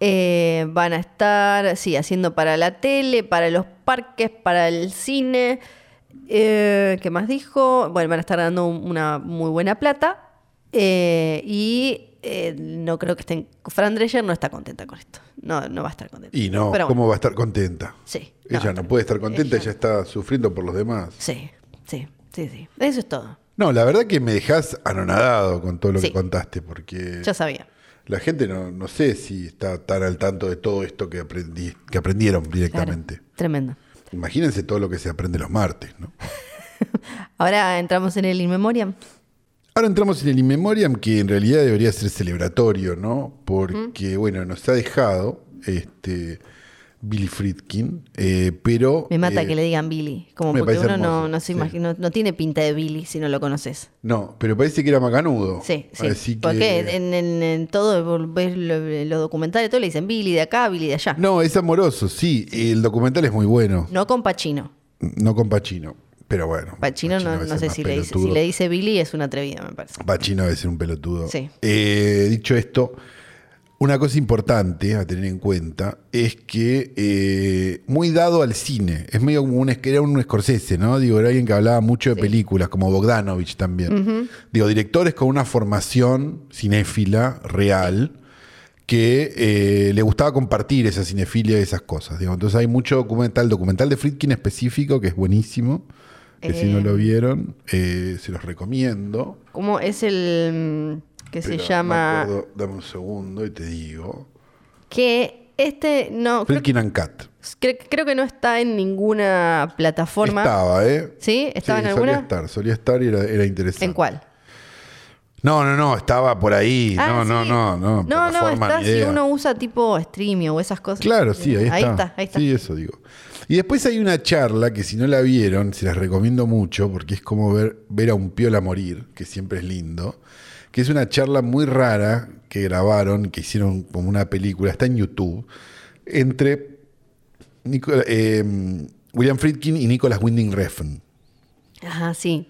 eh, van a estar, sí, haciendo para la tele, para los parques, para el cine. Eh, ¿Qué más dijo? Bueno, van a estar dando un- una muy buena plata. Eh, y eh, no creo que estén. Fran Drescher no está contenta con esto. No, no va a estar contenta. Y no, Pero ¿cómo va a estar contenta? Sí. Ella no, puede estar contenta, Ella- ella está sufriendo por los demás. Sí, sí, sí, sí. Eso es todo. No, la verdad que me dejas anonadado con todo lo Sí. que contaste, porque Yo sabía. la gente no, no sé si está tan al tanto de todo esto que aprendí, que aprendieron Claro, directamente. tremendo. Imagínense todo lo que se aprende los martes, ¿no? Ahora entramos en el In Memoriam. Ahora entramos en el In Memoriam, que en realidad debería ser celebratorio, ¿no? Porque, bueno, nos ha dejado este Billy Friedkin, eh, pero... Me mata eh, que le digan Billy. Como porque uno no, hermoso, no se sí. imagina, no, no tiene pinta de Billy si no lo conoces. No, pero parece que era macanudo. Sí, sí. Así que- Porque en, en- en todo, ves lo- los documentales, todo le dicen Billy de acá, Billy de allá. No, No, es amoroso, sí. El documental es muy bueno. con Pacino. No con Pacino, pero bueno. Pacino, no, no sé si le, dice, si le dice Billy es una atrevida, me parece. Pacino debe ser un pelotudo. Sí. Eh, dicho esto, una cosa importante a tener en cuenta es que eh, muy dado al cine, es medio como un, era un Scorsese, ¿no? Digo, era alguien que hablaba mucho de películas, como Bogdanovich también. Digo, directores con una formación cinéfila real que eh, le gustaba compartir esa cinefilia y esas cosas. Digo. Entonces hay mucho documental, documental de Friedkin específico que es buenísimo. que si no lo vieron, eh, se los recomiendo. ¿Cómo es el mm, que se me llama? acuerdo- dame un segundo y te digo. Que este no. Creo, Freaking and Cat. cre- creo que no está en ninguna plataforma. Estaba, ¿eh? ¿Sí? ¿Estaba Sí, en Solía alguna? estar, solía estar y era, era interesante. ¿En cuál? No, no, no, estaba por ahí. Ah, no, no, no, no. No, no, está si uno usa tipo streaming o esas cosas. Claro, sí, ahí está. Ahí está, ahí está. Sí, eso digo. Y después hay una charla que si no la vieron, se las recomiendo mucho porque es como ver, ver a un piola morir, que siempre es lindo. Que es una charla muy rara que grabaron, que hicieron como una película, está en YouTube, entre Nicola- eh, William Friedkin y Nicholas Winding Refn. Ajá, sí.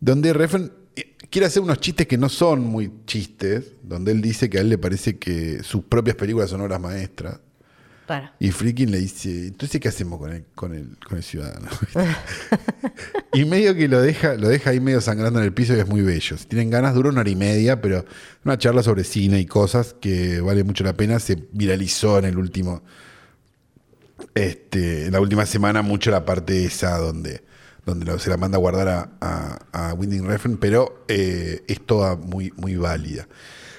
Donde Refn eh, quiere hacer unos chistes que no son muy chistes, donde él dice que a él le parece que sus propias películas son obras maestras. Y Friedkin le dice, entonces ¿qué hacemos con el, con el, con el ciudadano? y medio que lo deja, lo deja ahí medio sangrando en el piso y es muy bello. Si tienen ganas, dura una hora y media, pero una charla sobre cine y cosas que vale mucho la pena. Se viralizó en el último, este, en la última semana mucho la parte esa donde, donde se la manda a guardar a, a, a Winding Refn, pero eh, es toda muy, muy válida.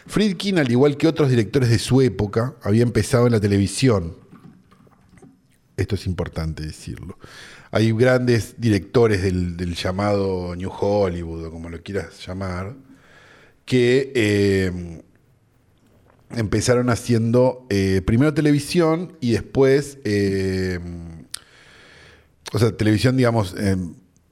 Friedkin, al igual que otros directores de su época, había empezado en la televisión. Esto es importante decirlo. Hay grandes directores del, del llamado New Hollywood, o como lo quieras llamar, que eh, empezaron haciendo eh, primero televisión y después, eh, o sea, televisión, digamos,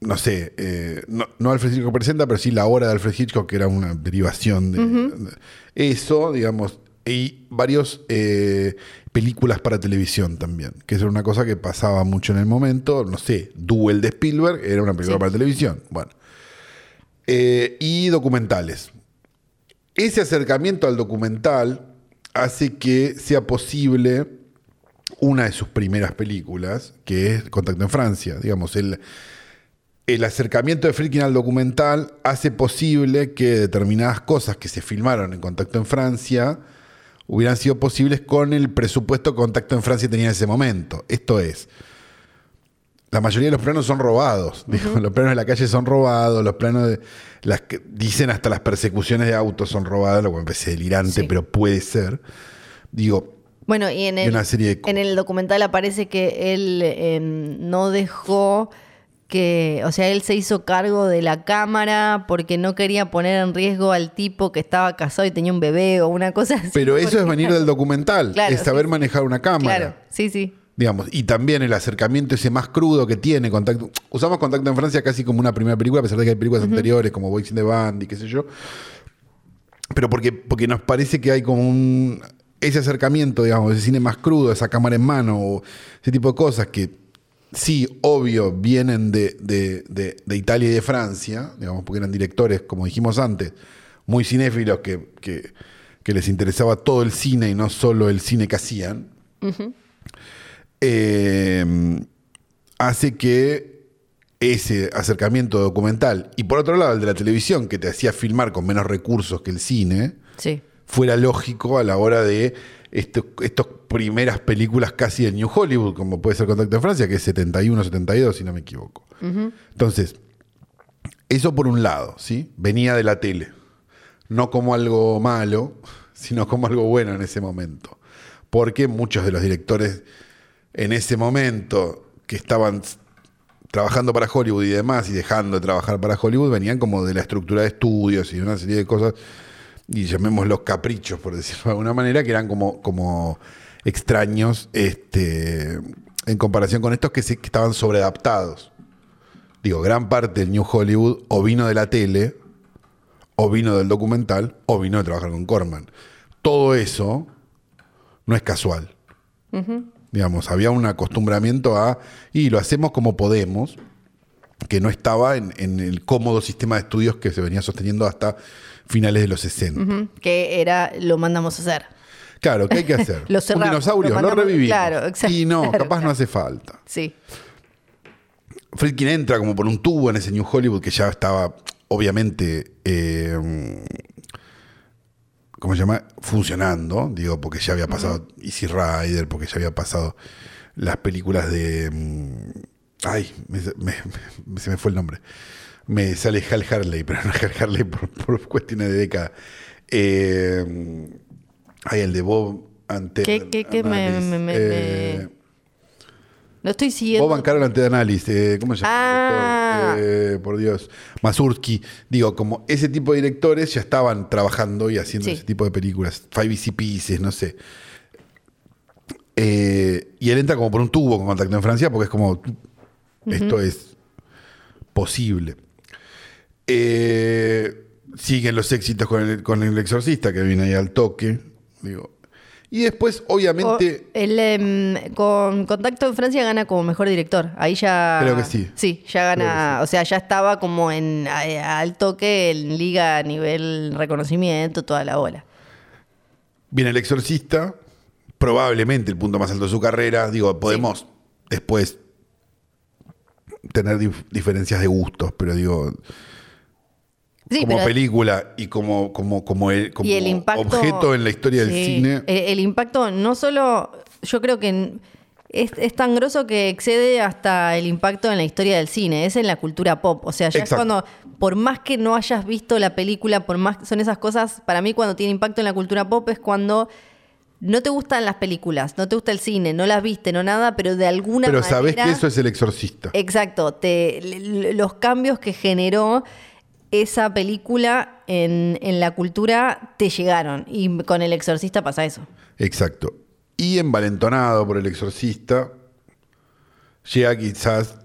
no sé, eh, no, no Alfred Hitchcock presenta, pero sí la hora de Alfred Hitchcock, que era una derivación de, de eso, digamos, y varios eh, películas para televisión también, que eso era una cosa que pasaba mucho en el momento, no sé, Duel de Spielberg era una película Sí. para televisión, bueno. Eh, y documentales. Ese acercamiento al documental hace que sea posible una de sus primeras películas, que es Contacto en Francia. Digamos, el, el acercamiento de Friedkin al documental hace posible que determinadas cosas que se filmaron en Contacto en Francia hubieran sido posibles con el presupuesto que Contacto en Francia tenía en ese momento. Esto es, la mayoría de los planos son robados. Digo, Los planos de la calle son robados, los planos de. Las que dicen hasta las persecuciones de autos son robadas, lo cual me parece delirante, Sí. pero puede ser. Digo, Bueno, y en el, una serie de co- en el documental aparece que él eh, no dejó que, o sea, él se hizo cargo de la cámara porque no quería poner en riesgo al tipo que estaba casado y tenía un bebé o una cosa así. pero eso es venir del documental, Claro, es saber sí, manejar una cámara. Claro, sí, sí. Digamos, y también el acercamiento ese más crudo que tiene contacto. Usamos Contacto en Francia casi como una primera película, a pesar de que hay películas anteriores como Boys in the Band y qué sé yo. Pero porque, porque nos parece que hay como un. Ese acercamiento, digamos, ese cine más crudo, esa cámara en mano, o ese tipo de cosas que, sí, obvio, vienen de, de- de- de Italia y de Francia, digamos, porque eran directores, como dijimos antes, muy cinéfilos que, que- que les interesaba todo el cine y no solo el cine que hacían eh, hace que ese acercamiento documental y por otro lado el de la televisión que te hacía filmar con menos recursos que el cine Sí. fuera lógico a la hora de estos estas primeras películas casi de New Hollywood como puede ser Contacto en Francia que es 71 72 si no me equivoco. Entonces eso por un lado sí venía de la tele. No como algo malo sino como algo bueno en ese momento. Porque muchos de los directores en ese momento que estaban trabajando para Hollywood y demás y dejando de trabajar para Hollywood venían como de la estructura de estudios y de una serie de cosas y llamémoslos caprichos por decirlo de alguna manera que eran como, como extraños este, en comparación con estos que, se, que estaban sobreadaptados. Digo gran parte del New Hollywood o vino de la tele o vino del documental o vino de trabajar con Corman. Todo eso no es casual. Digamos, había un acostumbramiento a, y lo hacemos como podemos, que no estaba en, en el cómodo sistema de estudios que se venía sosteniendo hasta finales de los 60. Ujú, Que era, lo mandamos a hacer. Claro, ¿qué hay que hacer? Lo un cerramos, dinosaurio, lo revivimos. claro, exacto, y no, claro, capaz no hace falta. Sí. Friedkin entra como por un tubo en ese New Hollywood que ya estaba, obviamente, eh, ¿cómo se llama? Funcionando, digo, porque ya había pasado Easy Rider, porque ya había pasado las películas de mm, Ay, me- me- me- se me fue el nombre. Me sale Hal Harley, pero no Hal Harley por, por cuestiones de década. Eh, ay, el de Bob ante. ¿Qué- qué- qué me- me- me- Eh, Lo estoy siguiendo. Bob Carol ante Analysis. eh, ¿Cómo se llama? Ah. Eh, por Dios. Mazursky. Digo, como ese tipo de directores ya estaban trabajando y haciendo Sí. ese tipo de películas. Five Easy Pieces, no sé. Eh, y él entra como por un tubo con contacto en Francia porque es como. Esto es posible. Eh, siguen los éxitos con el, con el exorcista que viene ahí al toque. Digo. Y después, obviamente. O- el, em, con Contacto en Francia gana como mejor director. Ahí ya. Creo que sí. Sí, ya gana. O sea, ya estaba como en al toque en liga a nivel reconocimiento, toda la bola. Viene el exorcista, probablemente el punto más alto de su carrera. Digo, podemos después tener dif- diferencias de gustos, pero digo, Sí, como pero- película y como, como, como, el, como y el impacto. objeto en la historia del cine. El, impacto no solo. Yo creo que es, es tan grosso que excede hasta el impacto en la historia del cine. Es en la cultura pop. O sea, ya Exacto. es cuando. Por más que no hayas visto la película, por más. Son esas cosas. Para mí, cuando tiene impacto en la cultura pop es cuando. No te gustan las películas, no te gusta el cine, no las viste, no nada, pero de alguna pero manera. sabés que eso es el exorcista. Exacto, te, los cambios que generó esa película en, en la cultura te llegaron. Y con El Exorcista pasa eso. Exacto. Y envalentonado por el exorcista, llega quizás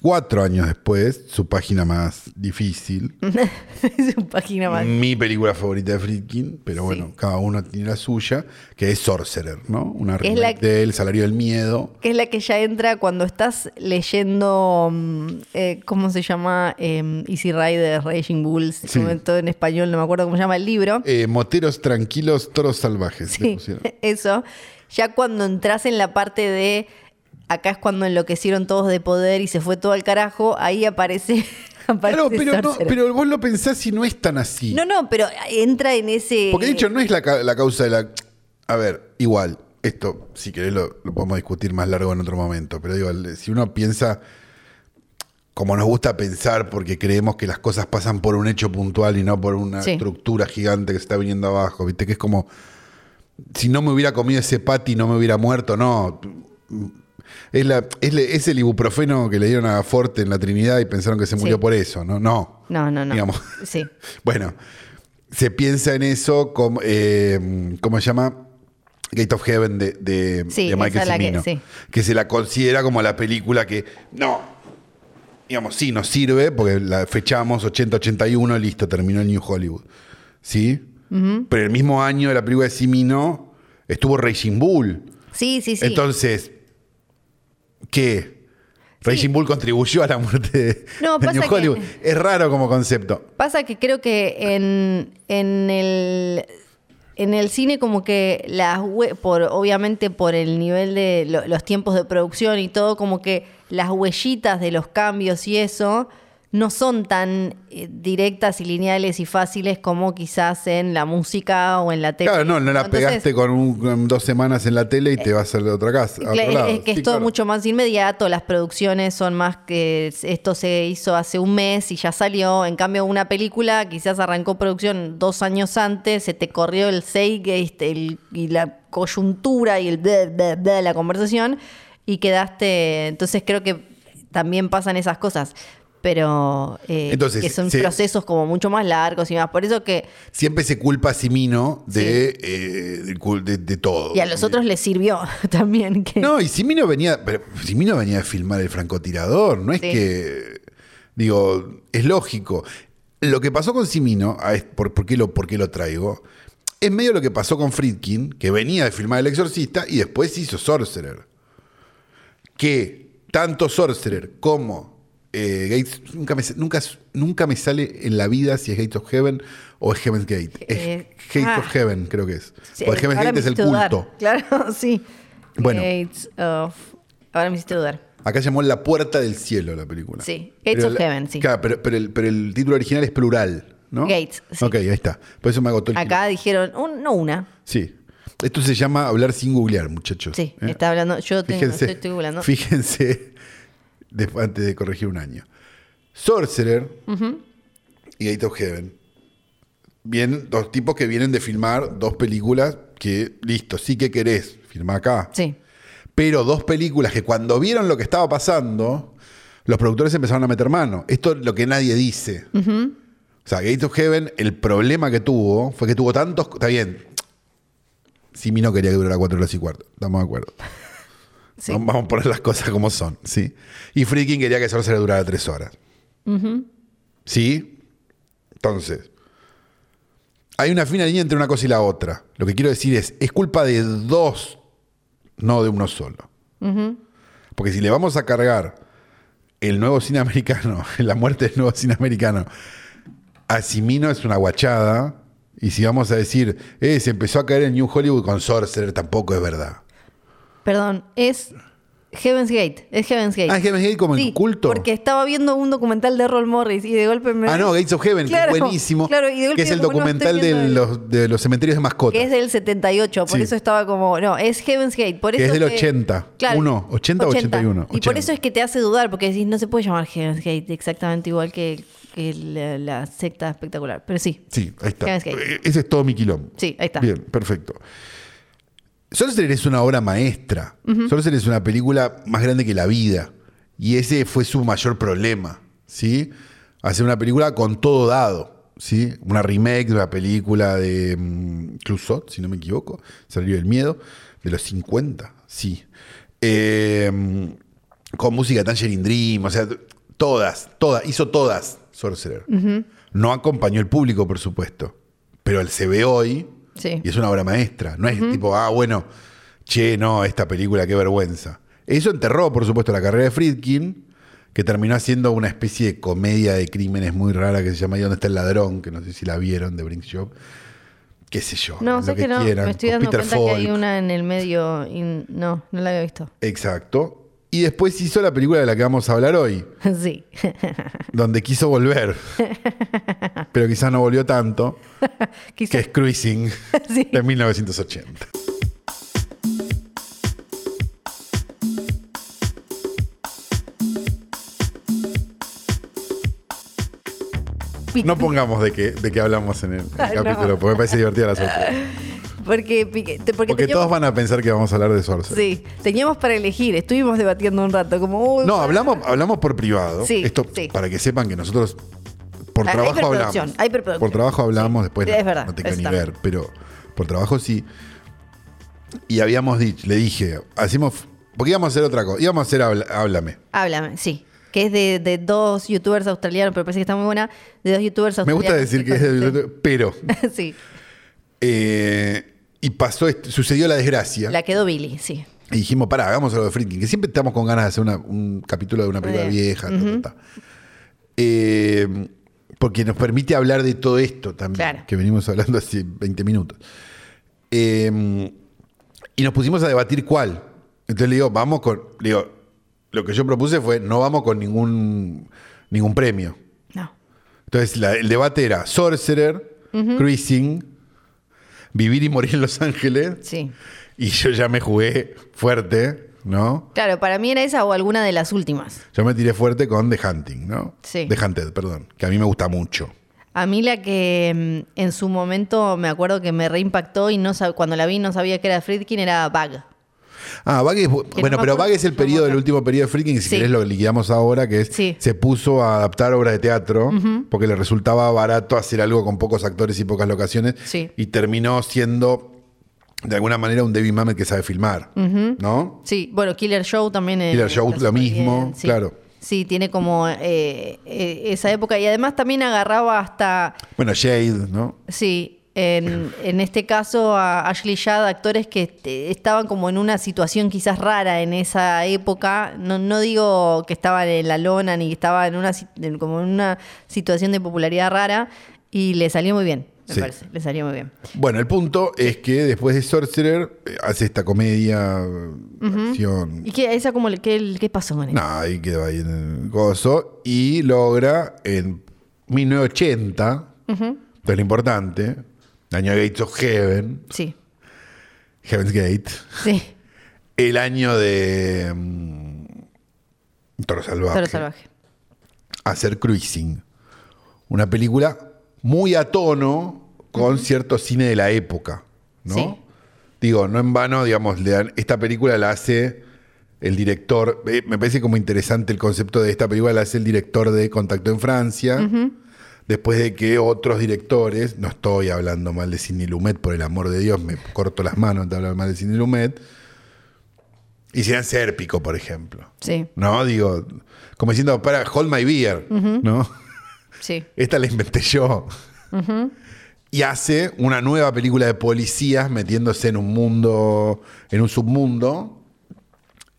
cuatro años después, su página más difícil. una página más. Mi película favorita de Friedkin, pero Sí. bueno, cada uno tiene la suya, que es Sorcerer, ¿no? Una Es la- de El Salario del Miedo. Que es la que ya entra cuando estás leyendo, mm, eh, ¿cómo se llama? Eh, Easy Rider, Raging Bulls, Sí. todo en español, no me acuerdo cómo se llama el libro. Eh, Moteros tranquilos, toros salvajes. Sí, pusieron. eso. Ya cuando entras en la parte de acá es cuando enloquecieron todos de poder y se fue todo al carajo, ahí aparece. aparece Claro, pero, no, pero vos lo pensás y no es tan así. no, no, pero entra en ese. Porque de hecho no es la, ca- la causa de la... A ver, igual, esto, si querés, lo, lo podemos discutir más largo en otro momento, pero digo, si uno piensa como nos gusta pensar, porque creemos que las cosas pasan por un hecho puntual y no por una Sí. estructura gigante que se está viniendo abajo, ¿viste? Que es como, si no me hubiera comido ese pati no me hubiera muerto, no. Es, la, es, le- es el ibuprofeno que le dieron a Forte en la Trinidad y pensaron que se murió Sí. por eso, ¿no? No. No, no, no. Digamos. Sí. Bueno, se piensa en eso como, eh, ¿cómo se llama? Gate of Heaven de, de, Sí, de Michael que- Cimino, sí. que se la considera como la película que, no, digamos, sí, nos sirve, porque la fechamos 80-81, listo, terminó el New Hollywood. ¿Sí? Pero el mismo año de la película de Cimino estuvo Raging Bull. Sí, sí, sí. Entonces, ¿qué? Raging Bull contribuyó a la muerte de, No, de New que- Hollywood. Es raro como concepto. Pasa que creo que en, en el en el cine como que las hue- por obviamente por el nivel de lo- los tiempos de producción y todo como que las huellitas de los cambios y eso no son tan eh, directas y lineales y fáciles como quizás en la música o en la tele. Claro, no, no la Entonces, pegaste con, un- con dos semanas en la tele y te vas a la otra casa. a otro lado. Es que Sí, es todo claro. mucho más inmediato, las producciones son más que esto se hizo hace un mes y ya salió. En cambio, una película quizás arrancó producción dos años antes, se te corrió el el- y la coyuntura y el de la conversación y quedaste. Entonces creo que también pasan esas cosas. Pero eh, Entonces, que son se- procesos como mucho más largos y más. Por eso que. Siempre se culpa a Simino de, eh, de, de todo. Y a los otros les sirvió también. Que, No, y Simino venía, pero Simino venía a filmar el francotirador, no es Sí. que, digo, es lógico. Lo que pasó con Simino, a es- por, por qué lo, por qué lo traigo? Es medio lo que pasó con Friedkin, que venía de filmar El Exorcista y después hizo Sorcerer. Que tanto Sorcerer como eh, Gates, nunca me, nunca, nunca me sale en la vida si es Gates of Heaven o es Heaven's Gate. Es Eh, Gates ah. of Heaven, creo que es. Sí, Porque Heaven's Gate es el dudar. culto. Claro, sí. Bueno. Gates of. Ahora me hiciste dudar. Acá llamó La Puerta del Cielo la película. Sí, Gates Pero of la- Heaven, sí. Claro, pero, pero el, pero el título original es plural, ¿no? Gates, sí. Ok, ahí está. Por eso me agotó el Acá dijeron, un- no una. Sí. Esto se llama hablar sin googlear, muchachos. Sí, ¿eh? está hablando. Yo tengo, Fíjense, estoy, estoy googleando. fíjense antes de corregir un año. Sorcerer y Gate of Heaven. Vienen dos tipos que vienen de filmar dos películas que, listo, sí que querés, firma acá. Sí. Pero dos películas que cuando vieron lo que estaba pasando, los productores empezaron a meter mano. Esto es lo que nadie dice. O sea, Gate of Heaven, el problema que tuvo fue que tuvo tantos. Está bien. Simi no quería que durara cuatro horas y cuarto. Estamos de acuerdo. Sí. Vamos a poner las cosas como son, ¿sí? Y Freaking quería que se le durara tres horas. ¿Sí? Entonces, hay una fina línea entre una cosa y la otra. Lo que quiero decir es, es culpa de dos, no de uno solo. Porque si le vamos a cargar el nuevo cine americano, la muerte del nuevo cine americano, a Simino es una guachada. Y si vamos a decir, eh, se empezó a caer en New Hollywood con Sorcerer, tampoco es verdad. Perdón, es Heaven's Gate. Es Heaven's Gate. Ah, Heaven's Gate como el culto. Porque estaba viendo un documental de Errol Morris y de golpe me. Ah, no, Gates of Heaven, Claro, que es buenísimo. claro, y de golpe que es el documental de el- los, de los cementerios de mascotas. Que es del 78, por Sí. eso estaba como. No, es Heaven's Gate. Por Que eso es del 80. Uno, 80 o 81. Y por 80. eso es que te hace dudar, porque decís, no se puede llamar Heaven's Gate exactamente igual que, que la, la secta espectacular. Pero sí. Sí, ahí está. Heaven's Gate. Eh, Ese es todo mi quilombo. Sí, ahí está. Bien, perfecto. Sorcerer es una obra maestra. Sorcerer es una película más grande que la vida. Y ese fue su mayor problema. ¿Sí? Hacer una película con todo dado. ¿Sí? Una remake de una película de mm, Clouseau, si no me equivoco. Salió el miedo. De los 50. Sí. Eh, con música Tangerine Dream. O sea, todas, todas. Hizo todas Sorcerer. No acompañó el público, por supuesto. Pero él se ve hoy Sí. y es una obra maestra. No es tipo, ah, bueno, che, no, esta película, qué vergüenza. Eso enterró, por supuesto, la carrera de Friedkin, que terminó haciendo una especie de comedia de crímenes muy rara que se llama ¿Y dónde está el ladrón? Que no sé si la vieron, de Brink Shop. Qué sé yo. No, sé que, no. quieran, Me estoy dando Peter cuenta que hay una en el medio y no, no la había visto. Exacto. Y después hizo la película de la que vamos a hablar hoy, sí. donde quiso volver, pero quizás no volvió tanto, que es Cruising, Sí. de 1980. No pongamos de qué, de qué hablamos en el, en el no. capítulo, porque me parece divertida la sorpresa. Porque, te- porque Porque teníamos, todos van a pensar que vamos a hablar de Sorcerer. sí, teníamos para elegir. Estuvimos debatiendo un rato, como. No, hablamos, hablamos por privado. Sí, Esto sí. para que sepan que nosotros por Ah, trabajo hablamos. hay. Por trabajo hablamos, Sí, después es verdad, no eso ni ver, pero por trabajo sí. Y habíamos dicho, le dije, hacemos, porque íbamos a hacer otra cosa, íbamos a hacer Háblame. Háblame, sí. Que es de, de dos youtubers australianos, pero parece que está muy buena. De dos youtubers Me australianos. gusta decir que es de, pero sí. eh, y pasó, sucedió la desgracia. La quedó Billy, sí. Y dijimos, pará, hagamos algo de Friedkin, que siempre estamos con ganas de hacer una- un capítulo de una película Bien. vieja. ta, ta, ta. Eh, porque nos permite hablar de todo esto también, Claro. que venimos hablando hace 20 minutos. Eh, y nos pusimos a debatir cuál. Entonces le digo, vamos con. Le digo, lo que yo propuse fue, no vamos con ningún, ningún premio. No. Entonces la- el debate era Sorcerer, Cruising, Vivir y Morir en Los Ángeles. Sí. Y yo ya me jugué fuerte, ¿no? Claro, para mí era esa o alguna de las últimas. Yo me tiré fuerte con The Hunting, ¿no? Sí. The Hunted, perdón, que a mí me gusta mucho. A mí la que mm, en su momento me acuerdo que me reimpactó y no cuando la vi no sabía que era Friedkin era Bug. Ah, es, no bueno, pero Bug es el periodo, el último periodo de Freaking, si Sí. querés lo liquidamos ahora, que es, Sí. se puso a adaptar obras de teatro, porque le resultaba barato hacer algo con pocos actores y pocas locaciones, Sí. y terminó siendo, de alguna manera, un David Mamet que sabe filmar, ¿no? Sí, bueno, Killer Show también. eh, Killer Show, lo mismo, bien, claro. Sí, tiene como eh, eh, esa época y además también agarraba hasta, Bueno, Shade, ¿no? sí, en, en este caso a Ashley Judd, actores que estaban como en una situación quizás rara en esa época. No, no digo que estaban en la lona ni que estaban en una, como en una situación de popularidad rara y le salió muy bien, me Sí. parece, le salió muy bien. Bueno, el punto es que después de Sorcerer eh, hace esta comedia, acción. ¿Y qué, esa como, qué, qué pasó con él? No, ahí quedó ahí en el gozo. Y logra en 1980, esto es lo importante, año de Gates of Heaven, Sí, Heaven's Gate, sí. el año de. mm, Toro Salvaje. Toro Salvaje. hacer Cruising. Una película muy a tono con cierto cine de la época, ¿no? Sí. Digo, no en vano, digamos, le dan- esta película la hace el director, eh, me parece como interesante el concepto de esta película, la hace el director de Contacto en Francia, después de que otros directores, no estoy hablando mal de Sidney Lumet, por el amor de Dios, me corto las manos de hablar mal de Sidney Lumet, hicieran Sérpico, por ejemplo. Sí, ¿No? Digo, como diciendo, para, hold my beer, ¿no? sí. Esta la inventé yo. Y hace una nueva película de policías metiéndose en un mundo, en un submundo,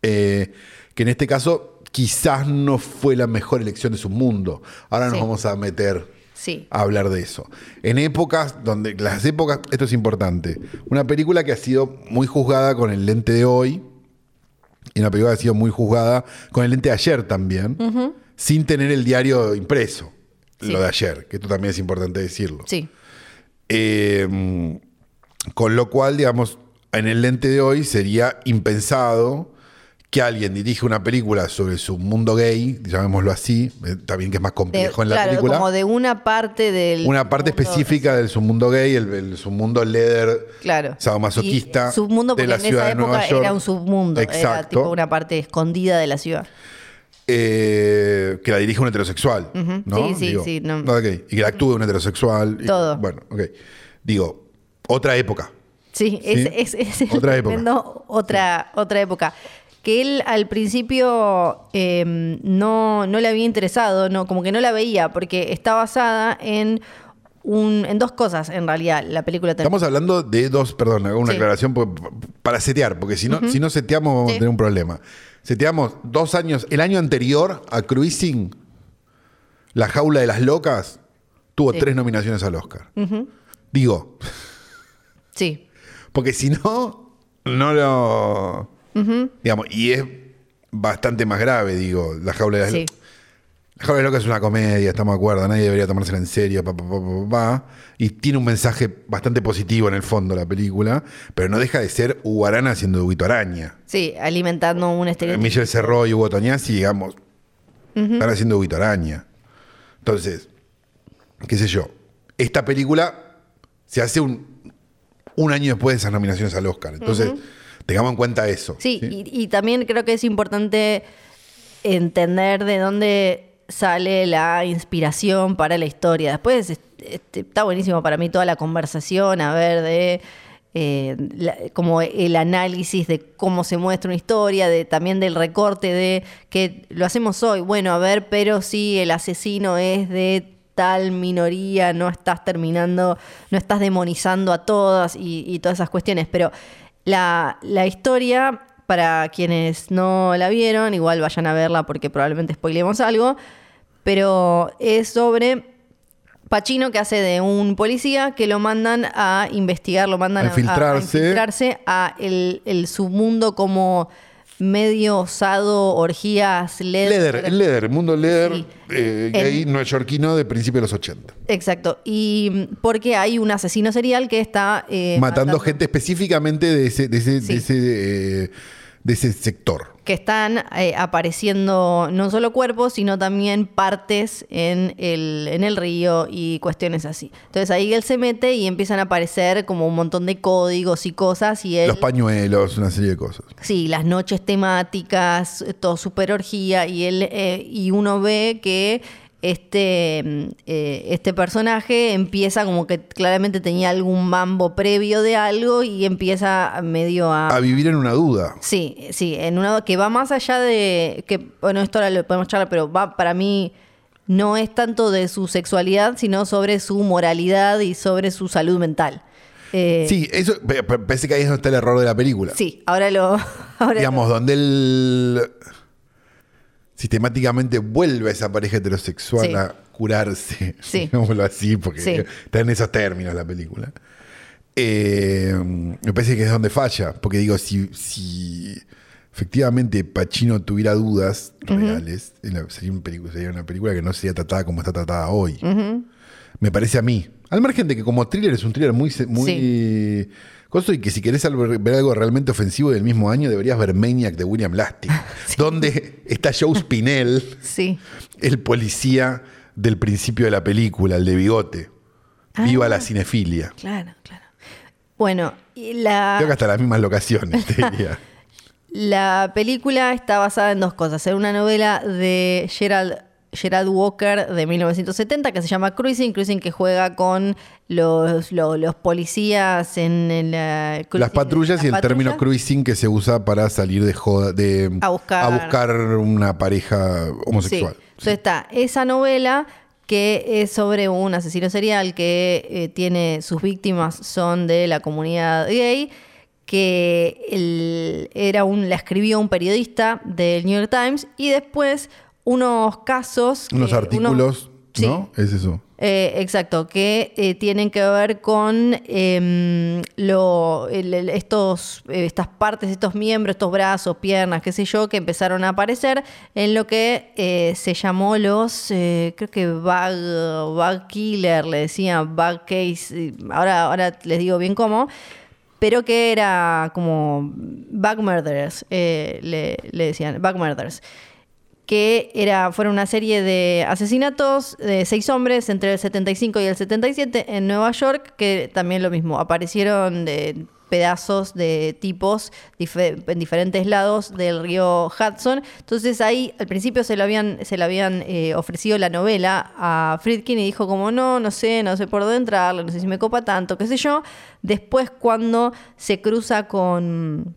eh, que en este caso quizás no fue la mejor elección de submundo. Ahora nos vamos a meter Sí. a hablar de eso. En épocas donde, las épocas, esto es importante, una película que ha sido muy juzgada con el lente de hoy, y una película que ha sido muy juzgada con el lente de ayer también, sin tener el diario impreso, Sí. lo de ayer, que esto también es importante decirlo. Sí. Eh, con lo cual, digamos, en el lente de hoy sería impensado que alguien dirija una película sobre su mundo gay, llamémoslo así, eh, también que es más De- complejo en la claro, película. como de una parte del. una parte específica del submundo gay, el, el submundo leather, Claro. sadomasoquista Y submundo de porque la en ciudad esa de Nueva época York. era un submundo. Era Exacto. tipo una parte escondida de la ciudad. eh, que la dirige un heterosexual. ¿no? Sí, sí, Digo, sí, no. ok. Y que la actúe un heterosexual. y- Todo. bueno, ok. Digo, otra época. Sí, Sí. es, es, es Otra época. otra, otra época. Que él al principio eh, no, no le había interesado, no, como que no la veía, porque está basada en un, en dos cosas, en realidad, la película. Estamos hablando de dos, perdón, hago una Sí. aclaración para setear, porque si no, si no seteamos vamos Sí. a tener un problema. Seteamos dos años, el año anterior a Cruising, La Jaula de las Locas tuvo Sí. tres nominaciones al Oscar. Digo, Sí, porque si no, no lo. Digamos, y es bastante más grave, digo, La Jaula de las sí. La Jaula de Locas es una comedia, estamos de acuerdo, nadie debería tomársela en serio, pa, y tiene un mensaje bastante positivo en el fondo la película, pero no deja de ser Hugo Arana haciendo Huguito Araña. Sí, alimentando un estereotipo. Michel Cerró y Hugo Toñazzi, digamos, están haciendo Huguito Araña. Entonces, qué sé yo, esta película se hace un, un año después de esas nominaciones al Oscar. Entonces, tengamos en cuenta eso. Sí, Y, y también creo que es importante entender de dónde sale la inspiración para la historia. Después este, está buenísimo para mí toda la conversación, a ver, de eh, la- como el análisis de cómo se muestra una historia, de también del recorte de que lo hacemos hoy. Bueno, a ver, pero si el asesino es de tal minoría, no estás terminando, no estás demonizando a todas y, y todas esas cuestiones. Pero la, la historia, para quienes no la vieron, igual vayan a verla porque probablemente spoilemos algo, pero es sobre Pacino que hace de un policía que lo mandan a investigar, lo mandan A a, infiltrarse. a infiltrarse a el, el submundo como medio osado, orgías, Leather, el Leather, el mundo Leather Sí. eh, gay En- neoyorquino de principios de los 80. Exacto. Y mm, porque hay un asesino serial que está eh, matando, gente específicamente de ese, de ese, Sí. de ese, eh, de ese sector. Que están eh, apareciendo no solo cuerpos, sino también partes en el, en el río y cuestiones así. Entonces ahí él se mete y empiezan a aparecer como un montón de códigos y cosas y él... Los pañuelos, una serie de cosas. Sí, las noches temáticas, todo super orgía, y él eh, y uno ve que este, eh, este personaje empieza como que claramente tenía algún mambo previo de algo y empieza medio a... A vivir en una duda. Sí, sí, en una que va más allá de que bueno, esto ahora lo podemos charlar, pero va para mí no es tanto de su sexualidad, sino sobre su moralidad y sobre su salud mental. Eh, Sí, eso pe- pe- parece que ahí es donde está el error de la película. sí, ahora lo ahora Digamos, donde él sistemáticamente vuelve a esa pareja heterosexual Sí. a curarse, Sí. digámoslo así, porque Sí. está en esos términos la película. Eh, me parece que es donde falla, porque digo, si, si efectivamente Pacino tuviera dudas reales, sería, un pelicu- sería una película que no sería tratada como está tratada hoy. Me parece a mí. Al margen de que como thriller es un thriller muy, muy Coso y que si querés ver algo realmente ofensivo del mismo año, deberías ver Maniac de William Lasting, donde está Joe Spinell, Sí. el policía del principio de la película, el de bigote. Viva la cinefilia. Claro, claro. Bueno, y la, Creo que hasta las mismas locaciones, te diría. la película está basada en dos cosas. En una novela de Gerald, Gerald Walker de 1970 que se llama Cruising. Cruising que juega con los, lo- los policías en, la... Las cruising- patrullas las y el término patrullas. cruising que se usa para salir de joda, de A buscar- buscar una pareja homosexual. Sí. Entonces está esa novela que es sobre un asesino serial que eh, tiene sus víctimas son de la comunidad gay que el- era un la escribió un periodista del New York Times y después unos casos Unos artículos. ¿no? Es eso. Eh, exacto, que eh, tienen que ver con em, lo, el- el- estos, eh, estas partes, estos miembros, estos brazos, piernas, qué sé yo, que empezaron a aparecer en lo que eh, se llamó los, eh, creo que bug, bug killer, le decían bug case, eh, ahora, ahora les digo bien cómo, pero que era como bug murderers, eh, le, le decían, bug murders que era, fueron una serie de asesinatos de seis hombres entre el 75 y el 77 en Nueva York, que también lo mismo, aparecieron de pedazos de tipos en diferentes lados del río Hudson. Entonces ahí al principio se lo habían, se le habían eh, ofrecido la novela a Friedkin y dijo como no, no sé, no sé por dónde entrarle, no sé si me copa tanto, qué sé yo. Después cuando se cruza con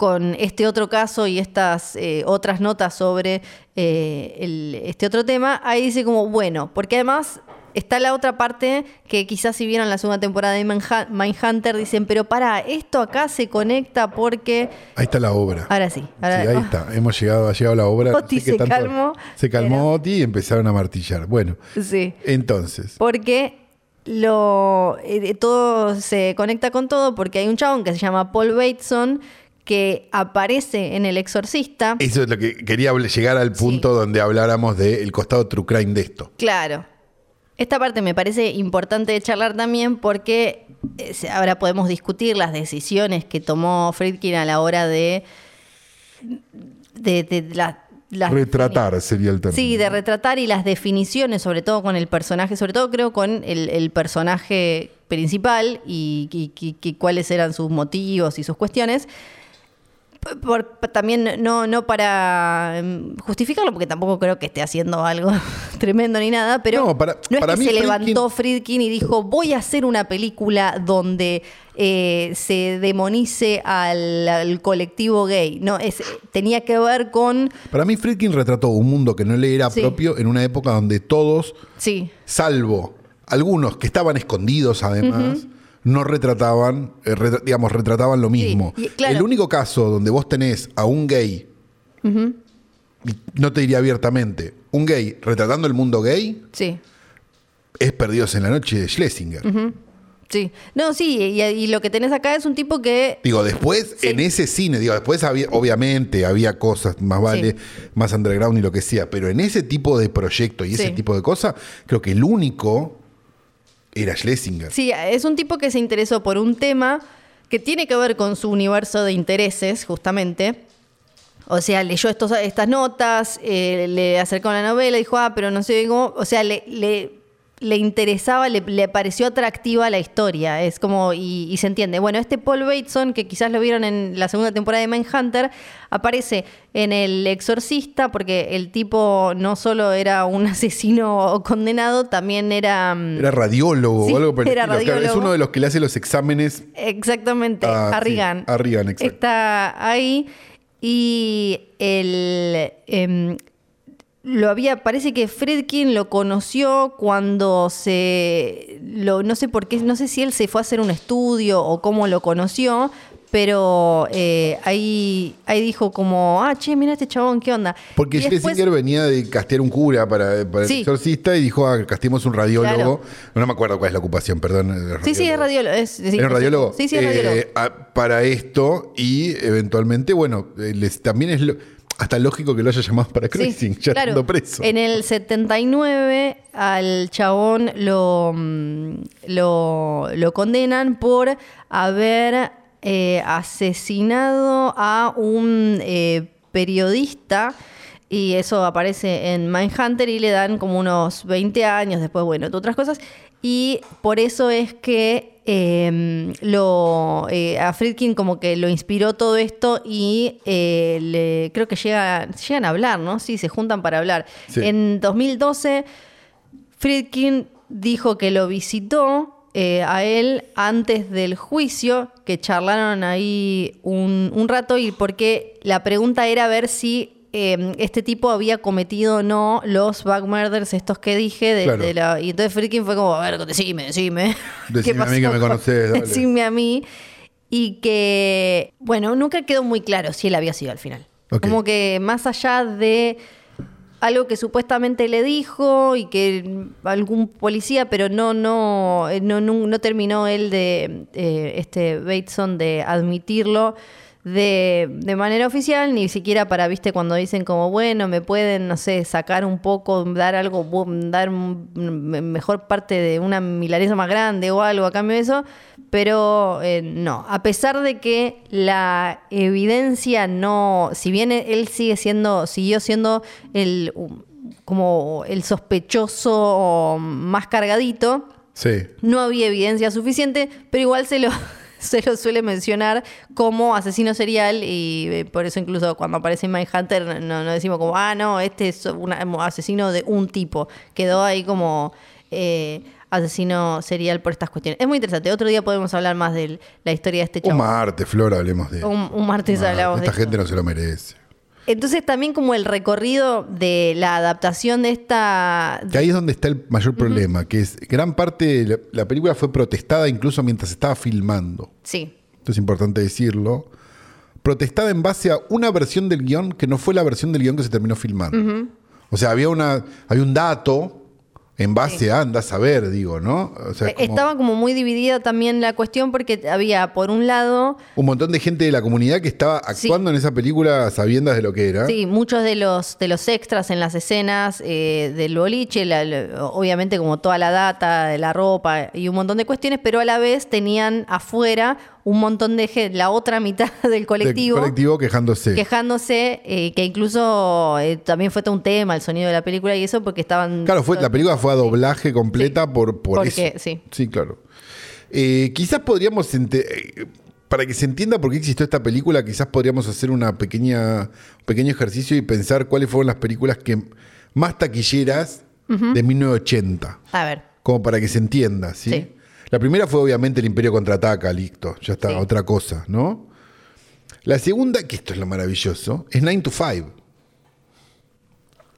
con este otro caso y estas eh, otras notas sobre eh, el- este otro tema, ahí dice como, bueno, porque además está la otra parte que quizás si vieron la segunda temporada de Mindhunter, dicen, pero para, esto acá se conecta porque... Ahí está la obra. Ahora sí, ahora- Sí, ahí está. Hemos llegado, ha llegado la obra. Oti se calmó, Se calmó pero- Oti y empezaron a martillar. Bueno, Sí. entonces. Porque lo eh, todo se conecta con todo porque hay un chabón que se llama Paul Bateson que aparece en El Exorcista. Eso es lo que quería llegar al punto donde habláramos del costado true crime de esto. Claro. Esta parte me parece importante de charlar también porque eh, ahora podemos discutir las decisiones que tomó Friedkin a la hora de, de, de la- las Retratar sería el término. Sí, de retratar y las definiciones, sobre todo con el personaje, sobre todo creo con el, el personaje principal y, y- y- y cuáles eran sus motivos y sus cuestiones. Por- también no, no para em, justificarlo, porque tampoco creo que esté haciendo algo tremendo ni nada, pero No, para- no es para que mí se Friedkin- levantó Friedkin y dijo, voy a hacer una película donde eh, se demonice al, al colectivo gay. No, es, tenía que ver con... Para mí, Friedkin retrató un mundo que no le era Sí. propio en una época donde todos, Sí, salvo algunos que estaban escondidos además, no retrataban, eh, retra- digamos, retrataban lo mismo. y claro. El único caso donde vos tenés a un gay, y no te diría abiertamente, un gay retratando el mundo gay, sí. es Perdidos en la Noche de Schlesinger. Sí, no, sí, y, y lo que tenés acá es un tipo que Digo, después, Sí. en ese cine, digo, después había, obviamente había cosas más vale, más underground y lo que sea, pero en ese tipo de proyecto y ese tipo de cosas, creo que el único era Schlesinger. Sí, es un tipo que se interesó por un tema que tiene que ver con su universo de intereses, justamente. O sea, leyó estas notas, eh, le acercó la novela, dijo, ah, pero no sé cómo. O sea, le, le interesaba, le, le pareció atractiva la historia. Es como, y, y se entiende. Bueno, este Paul Bateson, que quizás lo vieron en la segunda temporada de Mindhunter, aparece en El Exorcista, porque el tipo no solo era un asesino condenado, también era. mm, Era radiólogo Sí, o algo por el era. Claro, es radiólogo. uno de los que le hace los exámenes. Exactamente, Ah, a sí, Reagan. a Reagan, exacto. Está ahí y el em, lo había, parece que Fredkin lo conoció cuando se, lo, no sé por qué, no sé si él se fue a hacer un estudio o cómo lo conoció, pero eh, ahí, ahí dijo como, ah, che, mira este chabón, ¿qué onda? Porque Schlesinger venía de castear un cura para, para Sí. el exorcista y dijo, ah, casteemos un radiólogo. Claro. No me acuerdo cuál es la ocupación, perdón. Sí, sí, es radiólogo. es- sí, Era un radiólogo. Sí, sí, es Eh, radiólogo. a- para esto y eventualmente, bueno, eh, les- también es lo... Hasta lógico que lo haya llamado para Sí, Cruising, ya claro. estando preso. En el 79 al chabón lo, mm, lo, lo condenan por haber eh, asesinado a un eh, periodista y eso aparece en Mindhunter y le dan como unos 20 años, después, bueno, otras cosas. Y por eso es que eh, lo, eh, a Friedkin como que lo inspiró todo esto y eh, le, creo que llega, llegan a hablar, ¿no? Sí, se juntan para hablar. Sí. En 2012, Friedkin dijo que lo visitó eh, a él antes del juicio, que charlaron ahí un, un rato y porque la pregunta era ver si eh, este tipo había cometido o no los back murders estos que dije. de- Claro. de la- y entonces Friedkin fue como, a ver, decime, decime. Decime a mí que me conocés, dale. Decime a mí. Y que, bueno, nunca quedó muy claro si él había sido al final. Como que más allá de algo que supuestamente le dijo y que algún policía, pero no, no, eh, no, no, no terminó él de, eh, este Bateson de admitirlo de, de manera oficial, ni siquiera para, viste, cuando dicen como, bueno, me pueden, no sé, sacar un poco, dar algo, dar mejor parte de una milanesa más grande o algo a cambio de eso, pero eh, no, a pesar de que la evidencia no, si bien él sigue siendo, siguió siendo el um, como el sospechoso más cargadito, Sí. no había evidencia suficiente, pero igual se lo, se lo suele mencionar como asesino serial y eh, por eso incluso cuando aparece en Mindhunter no, no decimos como, ah, no, este es un asesino de un tipo. Quedó ahí como eh, asesino serial por estas cuestiones. Es muy interesante. Otro día podemos hablar más de la historia de este Un chavo. martes, Flor, hablemos de. Un, un martes Marte, hablamos de Esta esto. gente no se lo merece. Entonces también como el recorrido de la adaptación de esta... Que ahí es donde está el mayor problema, que es gran parte de la, la película fue protestada incluso mientras se estaba filmando. Sí, Esto es importante decirlo. Protestada en base a una versión del guion que no fue la versión del guion que se terminó filmando. O sea, había una había un dato en base a, anda a saber, digo, ¿no? O sea, Eh, como estaba como muy dividida también la cuestión porque había por un lado... un montón de gente de la comunidad que estaba actuando en esa película sabiendas de lo que era. Sí, muchos de los, de los extras en las escenas eh, del boliche, la- la- obviamente como toda la data de la ropa y un montón de cuestiones, pero a la vez tenían afuera un montón de gente, la otra mitad del Del colectivo, colectivo quejándose. quejándose, eh, que incluso eh, también fue todo un tema el sonido de la película y eso porque estaban... Claro, fue, la película fue a doblaje completa por, por Porque, eso. sí. Sí, claro. Eh, quizás podríamos, para que se entienda por qué existió esta película, quizás podríamos hacer una pequeña, un pequeño ejercicio y pensar cuáles fueron las películas que más taquilleras de 1980. A ver, Como para que se entienda, ¿sí? Sí. La primera fue obviamente El Imperio Contraataca, listo, ya está, Sí. otra cosa, ¿no? La segunda, que esto es lo maravilloso, es 9 to 5.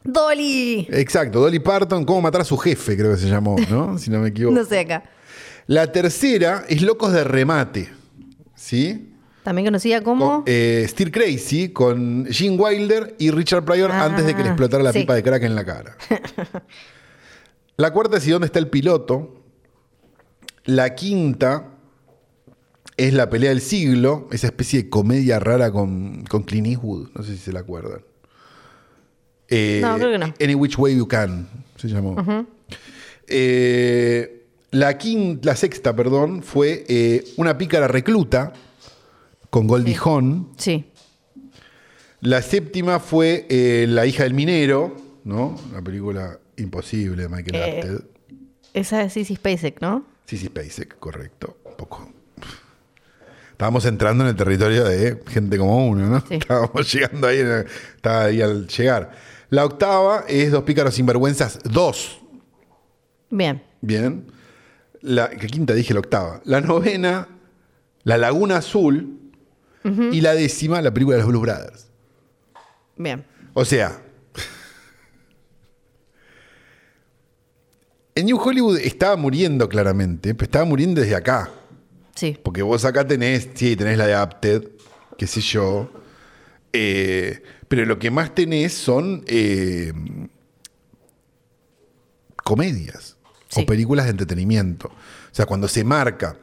Dolly. Exacto, Dolly Parton, cómo matar a su jefe, creo que se llamó, ¿no? si no me equivoco. No sé acá. La tercera es Locos de Remate, ¿sí? También conocida como... Con, eh, Crazy con Gene Wilder y Richard Pryor Ah, antes de que le explotara la sí. pipa de crack en la cara. la cuarta es ¿Y dónde está el piloto? La quinta es La pelea del siglo, esa especie de comedia rara con, con Clint Eastwood, no sé si se la acuerdan. Eh, No, creo que no. Any Which Way You Can, se llamó. Eh, la, quinta, la sexta, perdón, fue eh, Una pícara recluta con Goldie Sí. Hawn. Sí. La séptima fue La hija del minero, ¿no? Una película imposible de Michael. Apted. Esa es Sissy Spacek, ¿no? Sí, sí, correcto. Un poco. Estábamos entrando en el territorio de gente como uno, ¿no? Sí. Estábamos llegando ahí, estaba ahí al llegar. La octava es Dos pícaros sinvergüenzas 2. Bien. Bien. La quinta dije la octava. La novena, La Laguna Azul. Y la décima, la película de los Blues Brothers. Bien. O sea, en New Hollywood estaba muriendo claramente, pero estaba muriendo desde acá. Sí. Porque vos acá tenés, sí, tenés la de Apted, qué sé yo. eh, pero lo que más tenés son eh, comedias Sí. o películas de entretenimiento. O sea, cuando se marca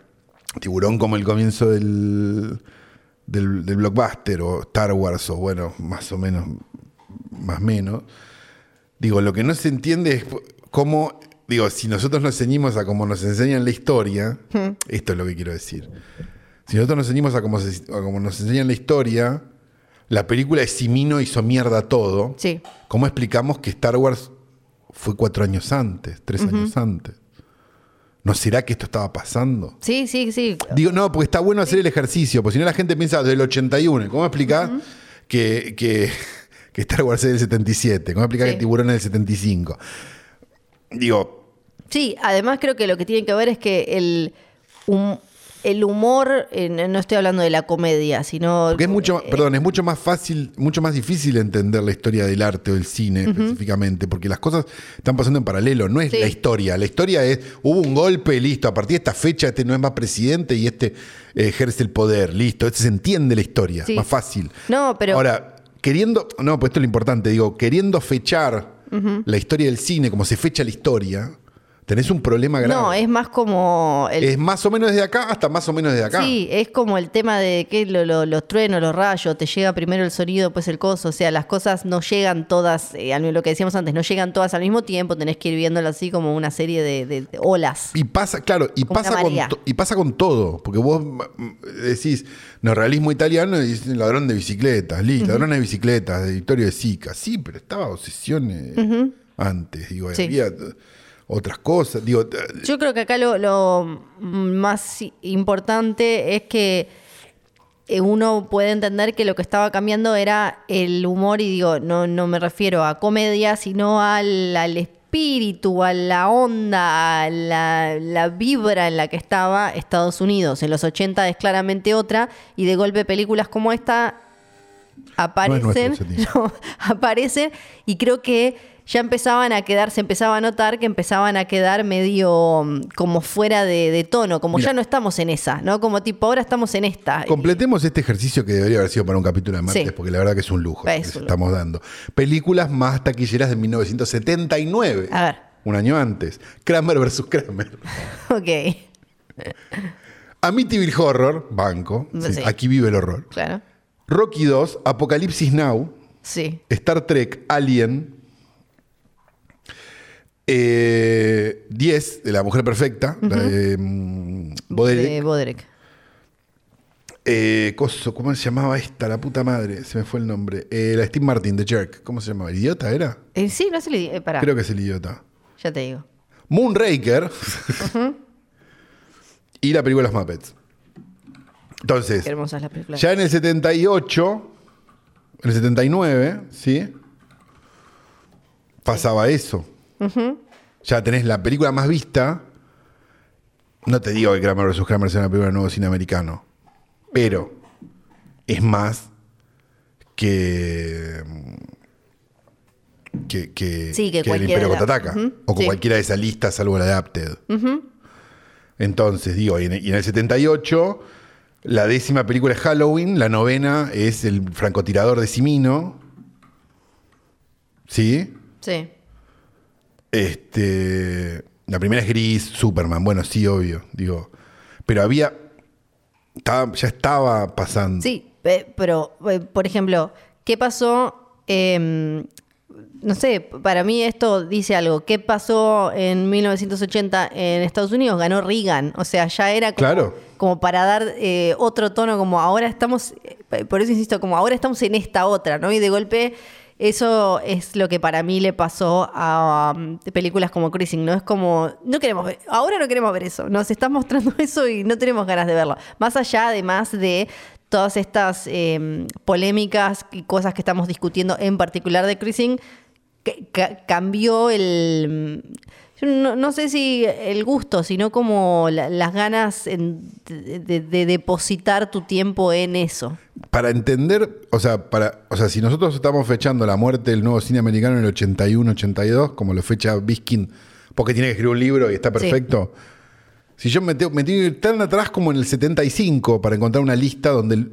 Tiburón como el comienzo del, del, del blockbuster o Star Wars o bueno, más o menos, más menos. Digo, lo que no se entiende es cómo, digo, si nosotros nos ceñimos a cómo nos enseñan la historia, esto es lo que quiero decir. Si nosotros nos ceñimos a se- a cómo nos enseñan la historia, la película de Simino hizo mierda todo. Sí. ¿Cómo explicamos que Star Wars fue cuatro años antes, tres años antes? ¿No será que esto estaba pasando? Sí, sí, sí. Digo, no, porque está bueno hacer el ejercicio, porque si no la gente piensa del 81. ¿Cómo explicar que, que, que Star Wars es del 77? ¿Cómo explicar Sí. que Tiburón es del 75? Digo, Sí, además creo que lo que tiene que ver es que el, el humor, eh, no estoy hablando de la comedia, sino... porque es mucho, eh, perdón, es mucho más fácil, mucho más difícil entender la historia del arte o del cine específicamente, porque las cosas están pasando en paralelo, no es Sí. la historia. La historia es, hubo un golpe, listo, a partir de esta fecha este no es más presidente y este ejerce el poder, listo, este se entiende la historia, Sí. más fácil. No, pero... Ahora, queriendo, no, pues esto es lo importante, digo, queriendo fechar la historia del cine como se fecha la historia, tenés un problema grave. no, es más como... el- Es más o menos desde acá hasta más o menos desde acá. Sí, es como el tema de que lo- lo- los truenos, los rayos, te llega primero el sonido, pues el coso. O sea, las cosas no llegan todas, eh, lo que decíamos antes, no llegan todas al mismo tiempo, tenés que ir viéndolo así como una serie de, de- de olas. Y pasa, claro, y Como pasa, con to- y pasa con todo. Porque vos decís, no, realismo italiano y dicen ladrón de bicicletas, listo, ladrón de bicicletas, de Victorio de Sica. Sí, pero estaba obsesiones antes, digo, Sí. había otras cosas. Digo, t- Yo creo que acá lo, lo más importante es que eh, uno puede entender que lo que estaba cambiando era el humor, y digo, no, no me refiero a comedia, sino al, al espíritu, a la onda, a la, la vibra en la que estaba Estados Unidos. En los 80 es claramente otra, y de golpe películas como esta aparecen, no, aparecen y creo que ya empezaban a quedar, se empezaba a notar que empezaban a quedar medio mm, como fuera de, de tono, como Mira. ya no estamos en esa, ¿no? Como tipo, ahora estamos en esta. completemos este ejercicio que debería haber sido para un capítulo de martes, Sí. porque la verdad que es un lujo Es que lujo. estamos dando. Películas más taquilleras de 1979. A ver. Un año antes. Kramer versus Kramer. Ok, Amityville Horror, banco. sí, Sí. Aquí vive el horror. claro. Rocky 2, Apocalipsis Now, Sí. Star Trek, Alien, eh, 10 de la Mujer Perfecta, de mm. Eh. Eh, coso, ¿Cómo se llamaba esta? La puta madre, se me fue el nombre. Eh, la Steve Martin, The Jerk. ¿Cómo se llamaba? ¿El idiota era? Eh, sí, no di- eh, pará, Creo que es el idiota. ya te digo. Moonraker y la película Los Muppets. Entonces, Qué hermosa es la película. Ya en el 78, en el 79, ¿sí? Pasaba eso. Ya tenés la película más vista. No te digo que Kramer vs. Kramer sea una película de nuevo cine americano. Pero es más que. que, que, Sí, que el Imperio contraataca. Ujú, O con sí. cualquiera de esas listas, salvo la de Apted. Entonces, digo, y en, y en el 78, la décima película es Halloween, la novena es El francotirador de Simino. ¿Sí? Sí. Este. La primera es Gris, Superman. Bueno, sí, obvio. Digo. Pero había. estaba- ya estaba pasando. Sí, pe- pero, eh, por ejemplo, ¿qué pasó? em, no sé, para mí esto dice algo. ¿Qué pasó en 1980 en Estados Unidos? Ganó Reagan. O sea, ya era como, Claro. como para dar eh, otro tono, como ahora estamos, eh, por eso insisto, como ahora estamos en esta otra, ¿no? Y de golpe... Eso es lo que para mí le pasó a um, películas como Cruising, ¿no? Es como, no queremos ver, ahora no queremos ver eso, nos están mostrando eso y no tenemos ganas de verlo. Más allá, además de todas estas eh, polémicas y cosas que estamos discutiendo, en particular de Cruising, cambió el... yo no, no sé si el gusto, sino como la- las ganas en- de, de- de depositar tu tiempo en eso. Para entender, o sea, para, o sea, si nosotros estamos fechando la muerte del nuevo cine americano en el 81-82, como lo fecha Biskin, porque tiene que escribir un libro y está perfecto. Si yo me tengo, me tengo que ir tan atrás como en el 75 para encontrar una lista donde,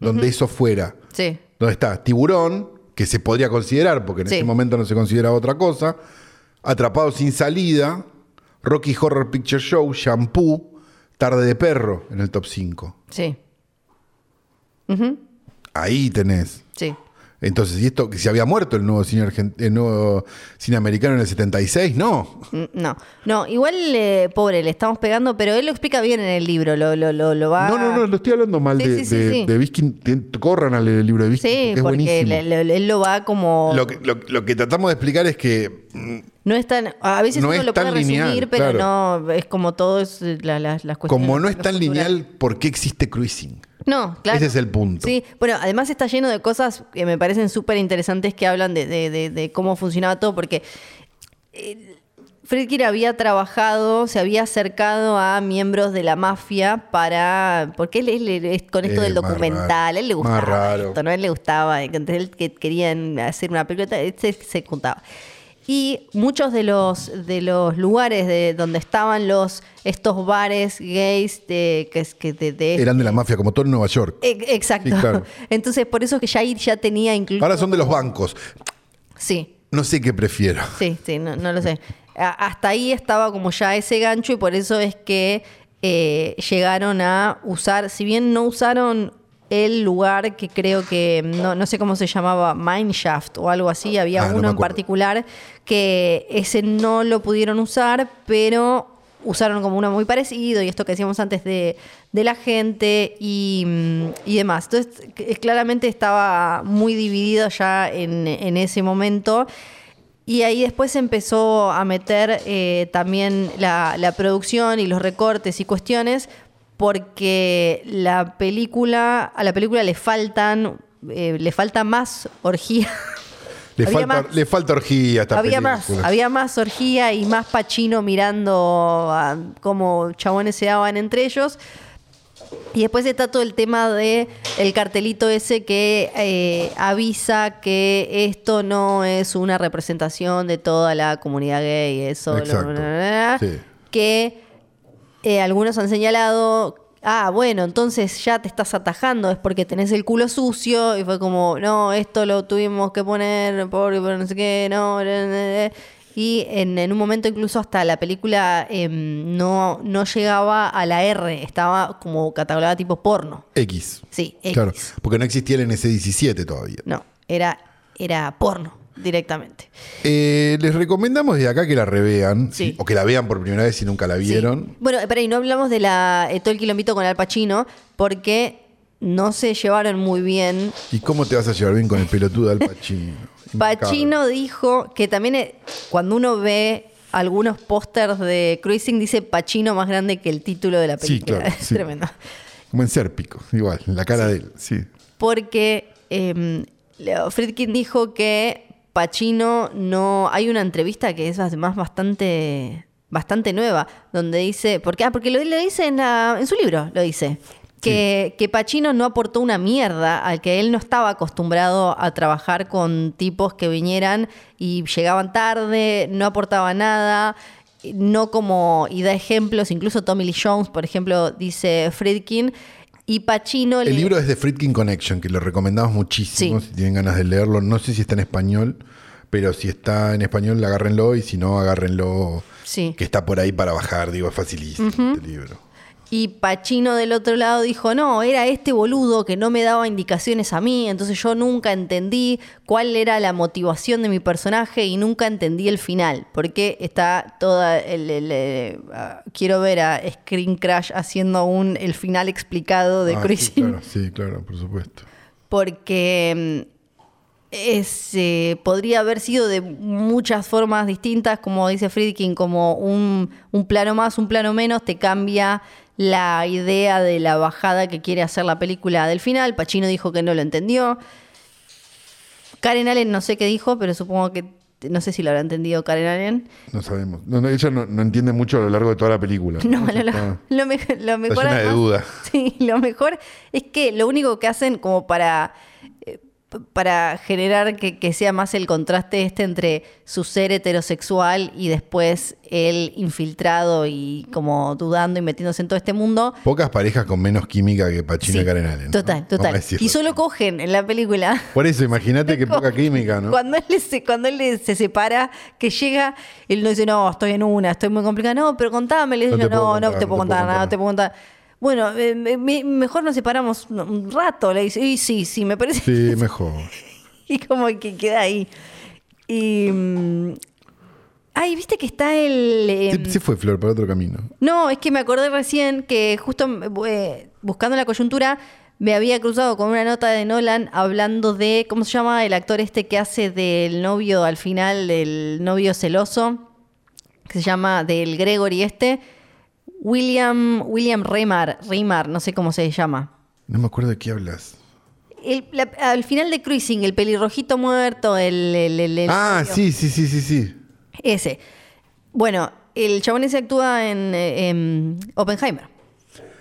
donde eso fuera. Sí. donde está Tiburón, que se podría considerar, porque en Sí. este momento no se considera otra cosa, Atrapado sin salida, Rocky Horror Picture Show, Shampoo, Tarde de Perro en el top 5. Sí. Ahí tenés. Sí. Entonces, ¿y esto? que ¿Se había muerto el nuevo cine, argent- el nuevo cine americano en el 76? No. Mm, No, no, igual, eh, pobre, le estamos pegando, pero él lo explica bien en el libro, lo, lo, lo, lo va... No, no, no, lo estoy hablando mal Sí, de, sí, sí, de, sí. de Biskin. Corran al libro de Biskin. Sí, porque es porque buenísimo. le- le- él lo va como... Lo que, lo- lo que tratamos de explicar es que mm, No es tan... A veces No uno es lo puede resumir, lineal, pero claro. no, es como todo es la- la- las cuestiones... como no es tan lineal, ¿por qué existe cruising? No, claro. Ese es el punto. Sí, bueno, además está lleno de cosas que me parecen súper interesantes que hablan de, de- de- de cómo funcionaba todo, porque eh, Friedkin había trabajado, se había acercado a miembros de la mafia para. Porque él, él con esto Eh, del documental, él le gustaba esto, ¿no? Él le gustaba, entonces él que querían hacer una película, él se, se juntaba. Y muchos de los, de los lugares de donde estaban los estos bares gays de, que, es- que de, de- Eran de la mafia, como todo en Nueva York. E- Exacto. Sí, claro. Entonces, por eso que Jair ya tenía incluso. Ahora son de los bancos. Sí, No sé qué prefiero. sí, sí, no, no lo sé. Hasta ahí estaba como ya ese gancho y por eso es que eh, llegaron a usar, si bien no usaron el lugar que creo que, no, no sé cómo se llamaba, Mineshaft o algo así, había Ah, no uno en particular que ese no lo pudieron usar, pero usaron como uno muy parecido y esto que decíamos antes de, de la gente y, y demás. Entonces, que- claramente estaba muy dividido ya en, en ese momento. Y ahí después se empezó a meter eh, también la, la producción y los recortes y cuestiones, porque la película, a la película le faltan, eh, le falta más orgía. Le Había falta, más. le falta orgía a esta había más, había más orgía y más Pachino mirando a cómo chabones se daban entre ellos. Y después está todo el tema de el cartelito ese que eh, avisa que esto no es una representación de toda la comunidad gay, es solo Exacto. Sí. que eh, algunos han señalado, ah, bueno, entonces ya te estás atajando, es porque tenés el culo sucio, y fue como, no, esto lo tuvimos que poner por, por no sé qué, no, na, na, na". y en, en un momento incluso hasta la película em, no, no llegaba a la R, estaba como catalogada tipo porno. X. Sí, X. Claro, porque no existía el NC-17 todavía. No, era, era porno directamente. Eh, les recomendamos de acá que la revean, Sí. ¿sí? o que la vean por primera vez si nunca la vieron. Sí. Bueno, pero y no hablamos de la, eh, todo el quilombito con Al Pacino, porque no se llevaron muy bien. ¿Y cómo te vas a llevar bien con el pelotudo Al Pacino? Pacino dijo que también eh, cuando uno ve algunos pósters de Cruising dice Pacino más grande que el título de la Sí, película. claro. es sí. tremendo. Como en Sérpico, igual, la cara de él, sí. Porque Leo Friedkin dijo que Pacino no. Hay una entrevista que es además bastante, bastante nueva, donde dice. Porque, ah, porque lo, lo dice en, la- en su libro, lo dice. Que, que Pacino no aportó una mierda, al que él no estaba acostumbrado a trabajar con tipos que vinieran y llegaban tarde, no aportaba nada, no como, y da ejemplos, incluso Tommy Lee Jones, por ejemplo, dice Friedkin, y Pacino El le- libro es de Friedkin Connection, que lo recomendamos muchísimo Sí. si tienen ganas de leerlo. No sé si está en español, pero si está en español, agárrenlo y si no, agárrenlo. Sí. Que está por ahí para bajar, digo, es facilísimo este libro. Y Pachino del otro lado dijo, no, era este boludo que no me daba indicaciones a mí, entonces yo nunca entendí cuál era la motivación de mi personaje y nunca entendí el final, porque está toda el... el, eh, ah, quiero ver a Screen Crash haciendo un el final explicado de Ah, sí, Cruising, claro, sí, claro, por supuesto. porque mm, es, eh, podría haber sido de muchas formas distintas, como dice Friedkin, como un, un plano más, un plano menos, te cambia la idea de la bajada que quiere hacer la película del final. Pacino dijo que no lo entendió. Karen Allen no sé qué dijo, pero supongo que, no sé si lo habrá entendido Karen Allen. No sabemos. No, no, ella no, no entiende mucho a lo largo de toda la película. No, lo, lo- está- lo me- lo mejor. llena de además- duda. Sí, lo mejor es que lo único que hacen como para. Para generar que, que sea más el contraste este entre su ser heterosexual y después él infiltrado y como dudando y metiéndose en todo este mundo. Pocas parejas con menos química que Pacino y Sí, Karen Allen. ¿no? Total, total. Y solo cogen en la película. Por eso, imagínate que poca química, ¿no? Cuando él, se, cuando él se separa, que llega, él no dice, no, estoy en una, estoy muy complicada. No, pero contame. Le No digo, no, no contar, te puedo contar nada, no te puedo contar. Bueno, eh, me- me- mejor nos separamos un- rato. Le dice, y sí, sí, me parece. Sí, mejor. Y como que queda ahí. Y. mm, Ay, viste que está el. em, Se, se fue Flor para otro camino. No, es que me acordé recién que justo eh, buscando la coyuntura me había cruzado con una nota de Nolan hablando de, ¿cómo se llama? El actor este que hace del novio al final, del novio celoso, que se llama del Gregory este, William, William Remar, Remar, no sé cómo se llama. No me acuerdo de qué hablas. El- la- al final de Cruising, el pelirrojito muerto, el... el- el- el ah, sí, sí, sí, sí, sí. Ese. Bueno, el chabón ese actúa en, en Oppenheimer.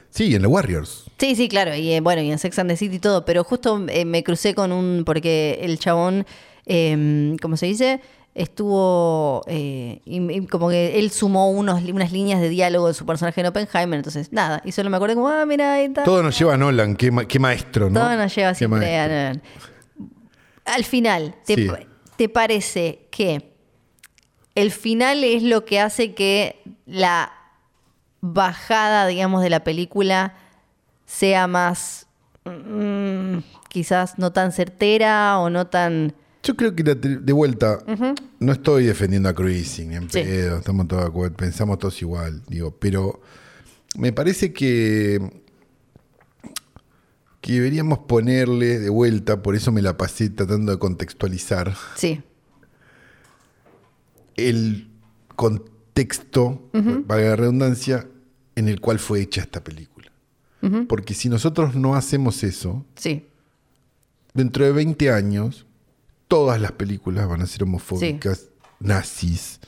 Sí, en The Warriors. Sí, sí, claro. Y eh, bueno, y en Sex and the City y todo. Pero justo eh, me crucé con un. Porque el chabón, eh, ¿cómo se dice? Estuvo. eh, y- y como que él sumó unos, unas líneas de diálogo de su personaje en Oppenheimer. Entonces, nada. Y solo me acordé como, ah, mira, ahí está. Todo nos lleva a Nolan, qué, ma- qué maestro, ¿no? Todo nos lleva siempre a. maestro. Al final, ¿te, Sí. ¿te parece que el final es lo que hace que la bajada, digamos, de la película sea más. mm, quizás no tan certera o no tan. Yo creo que de vuelta, no estoy defendiendo a Cruising, ni en Sí. pedo, estamos todos de acuerdo, pensamos todos igual, digo, pero me parece que, que deberíamos ponerle de vuelta, por eso me la pasé tratando de contextualizar, Sí. el contexto, valga la redundancia, en el cual fue hecha esta película. Porque si nosotros no hacemos eso, Sí. dentro de 20 años, todas las películas van a ser homofóbicas, nazis,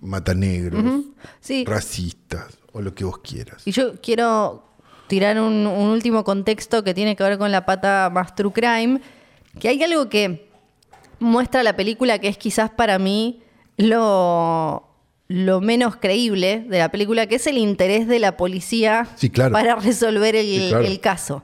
matanegros, Sí. racistas, o lo que vos quieras. Y yo quiero tirar un, un último contexto que tiene que ver con la pata más true crime, que hay algo que muestra la película que es quizás para mí lo, lo menos creíble de la película, que es el interés de la policía Sí, claro. para resolver el, Sí, claro. el caso.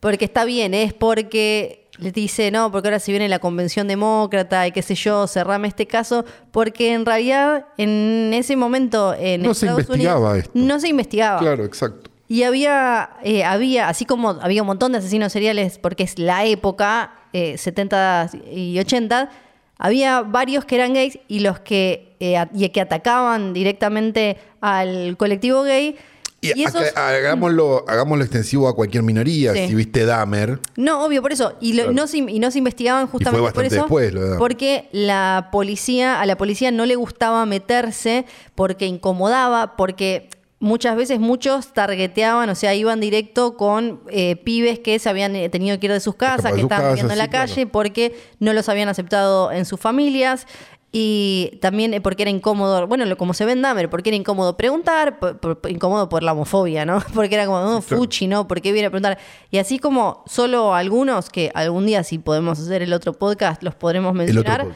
Porque está bien, es porque les dice, no, porque ahora si viene la convención demócrata y qué sé yo, cerrame este caso, porque en realidad en ese momento en No se Estados investigaba Unidos, esto. no se investigaba. Claro, exacto. Y había, eh, había, así como había un montón de asesinos seriales, porque es la época, eh, 70 y 80, había varios que eran gays y los que, eh, a- y que atacaban directamente al colectivo gay. Y, Y esos- acá- hagámoslo, hagámoslo extensivo a cualquier minoría. Sí. Si viste Dahmer, No, obvio, por eso. Y, lo- Claro. no, se, y no se investigaban justamente por eso. después, lo porque la policía, a la policía no le gustaba meterse porque incomodaba, porque muchas veces muchos targeteaban, o sea, iban directo con eh, pibes que se habían eh, tenido que ir de sus casas, de que sus estaban viviendo en la sí, calle claro. porque no los habían aceptado en sus familias. Y también eh, porque era incómodo, bueno, como se ve en Dahmer, porque era incómodo preguntar, por- por- por- incómodo por la homofobia, ¿no? Porque era como, no, claro. fuchi, ¿no? ¿Por qué viene a preguntar? Y así como solo algunos, que algún día si podemos hacer el otro podcast, los podremos mencionar.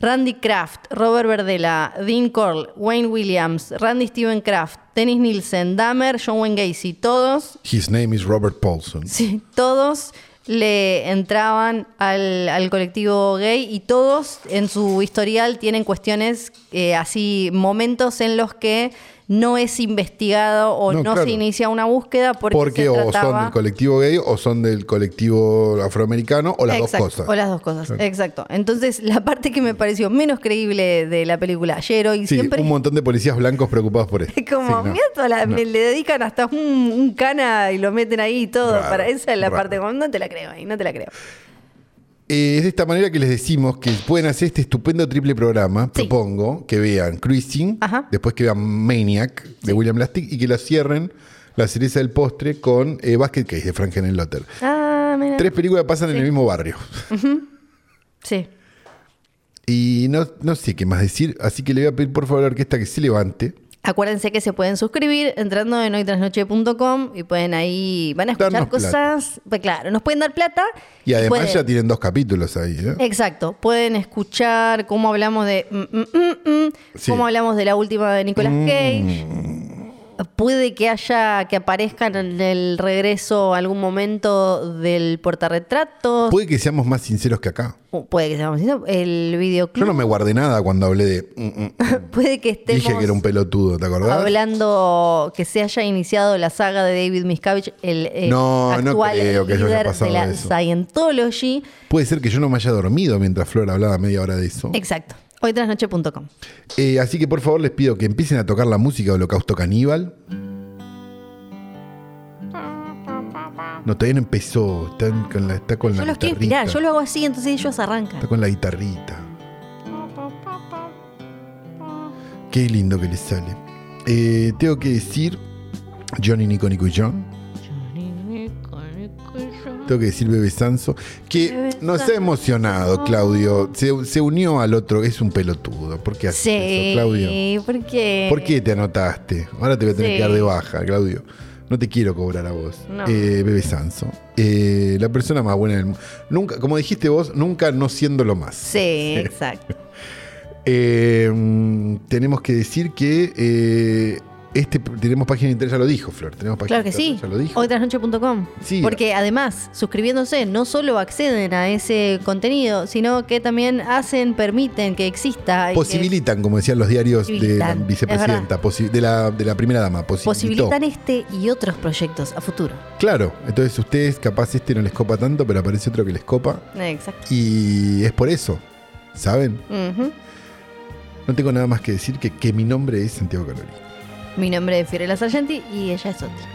Randy Kraft, Robert Verdela, Dean Corll, Wayne Williams, Randy Steven Kraft, Dennis Nielsen, Dahmer, John Wayne Gacy, todos His name is Robert Paulson. Sí, todos le entraban al, al colectivo gay y todos en su historial tienen cuestiones eh, así, momentos en los que no es investigado o No, no, claro. se inicia una búsqueda porque, Porque se o son del colectivo gay o son del colectivo afroamericano o las Exacto, dos cosas. O las dos cosas, exacto. Entonces, la parte que me pareció menos creíble de la película ayer hoy Sí, siempre un montón de policías blancos preocupados por esto. es como, Sí, no. mira, toda la- No. le dedican hasta un, un cana y lo meten ahí y todo. Raro, para esa es la raro. parte como, no te la creo ahí, no te la creo. Eh, es de esta manera que les decimos que pueden hacer este estupendo triple programa. Sí. Propongo que vean Cruising, Ajá. después que vean Maniac de William Lastig y que la cierren la cereza del postre con eh, Basket Case de Frank Henenlotter. Ah, mira. Tres películas pasan en el mismo barrio. Sí. Y no, no sé qué más decir, así que le voy a pedir por favor a la orquesta que se levante. Acuérdense que se pueden suscribir entrando en hoytrasnoche.com y pueden ahí, van a escuchar Darnos cosas, pues claro, nos pueden dar plata. Y además pueden- ya tienen dos capítulos ahí. ¿eh? Exacto, pueden escuchar cómo hablamos de mm, mm, mm, mm, Sí. cómo hablamos de la última de Nicolas Cage. Puede que haya, que aparezcan en el regreso algún momento del portarretratos. Puede que seamos más sinceros que acá. O Puede que seamos sinceros, el videoclub. Yo no me guardé nada cuando hablé de. mm, mm, mm. Puede que estemos Dije que era un pelotudo, ¿te acordás? hablando que se haya iniciado la saga de David Miscavige, el, el No, no actual creo que líder de la eso. Scientology. Puede ser que yo no me haya dormido mientras Flor hablaba media hora de eso. Exacto. Hoytrasnoche.com. Eh, así que por favor les pido que empiecen a tocar la música de Holocausto Caníbal. No, todavía no empezó. Está con la, está con Yo la los quiero inspirar, yo lo hago así, entonces ellos arrancan. Está con la guitarrita. Qué lindo que les sale. Eh, tengo que decir Johnny Nico Nico y John. Tengo que decir Bebe Sanso. Que Bebe nos ha emocionado, Claudio. Se, se unió al otro. Es un pelotudo. ¿Por qué haces Sí, eso, Claudio? ¿por qué? ¿Por qué te anotaste? Ahora te voy a tener Sí. que dar de baja, Claudio. No te quiero cobrar a vos. No. Eh, Bebe Sanso. Eh, la persona más buena del mundo. Nunca, como dijiste vos, nunca no siendo lo más. Sí, exacto. Eh, mm, tenemos que decir que este tenemos página de internet, ya lo dijo, Flor. Tenemos página Claro que de sí. Ya lo dijo. Hoytrasnoche.com. Sí. Porque además, suscribiéndose, no solo acceden a ese contenido, sino que también hacen, permiten que exista. que Posibilitan, como decían los diarios de la vicepresidenta, de la, de la primera dama. Posibilitó. posibilitan este y otros proyectos a futuro. Claro, entonces ustedes capaz este no les copa tanto, pero aparece otro que les copa. Exacto. Y es por eso, ¿saben? No tengo nada más que decir que, que mi nombre es Santiago Calori. Mi nombre es Fiorella Sargenti y ella es otra.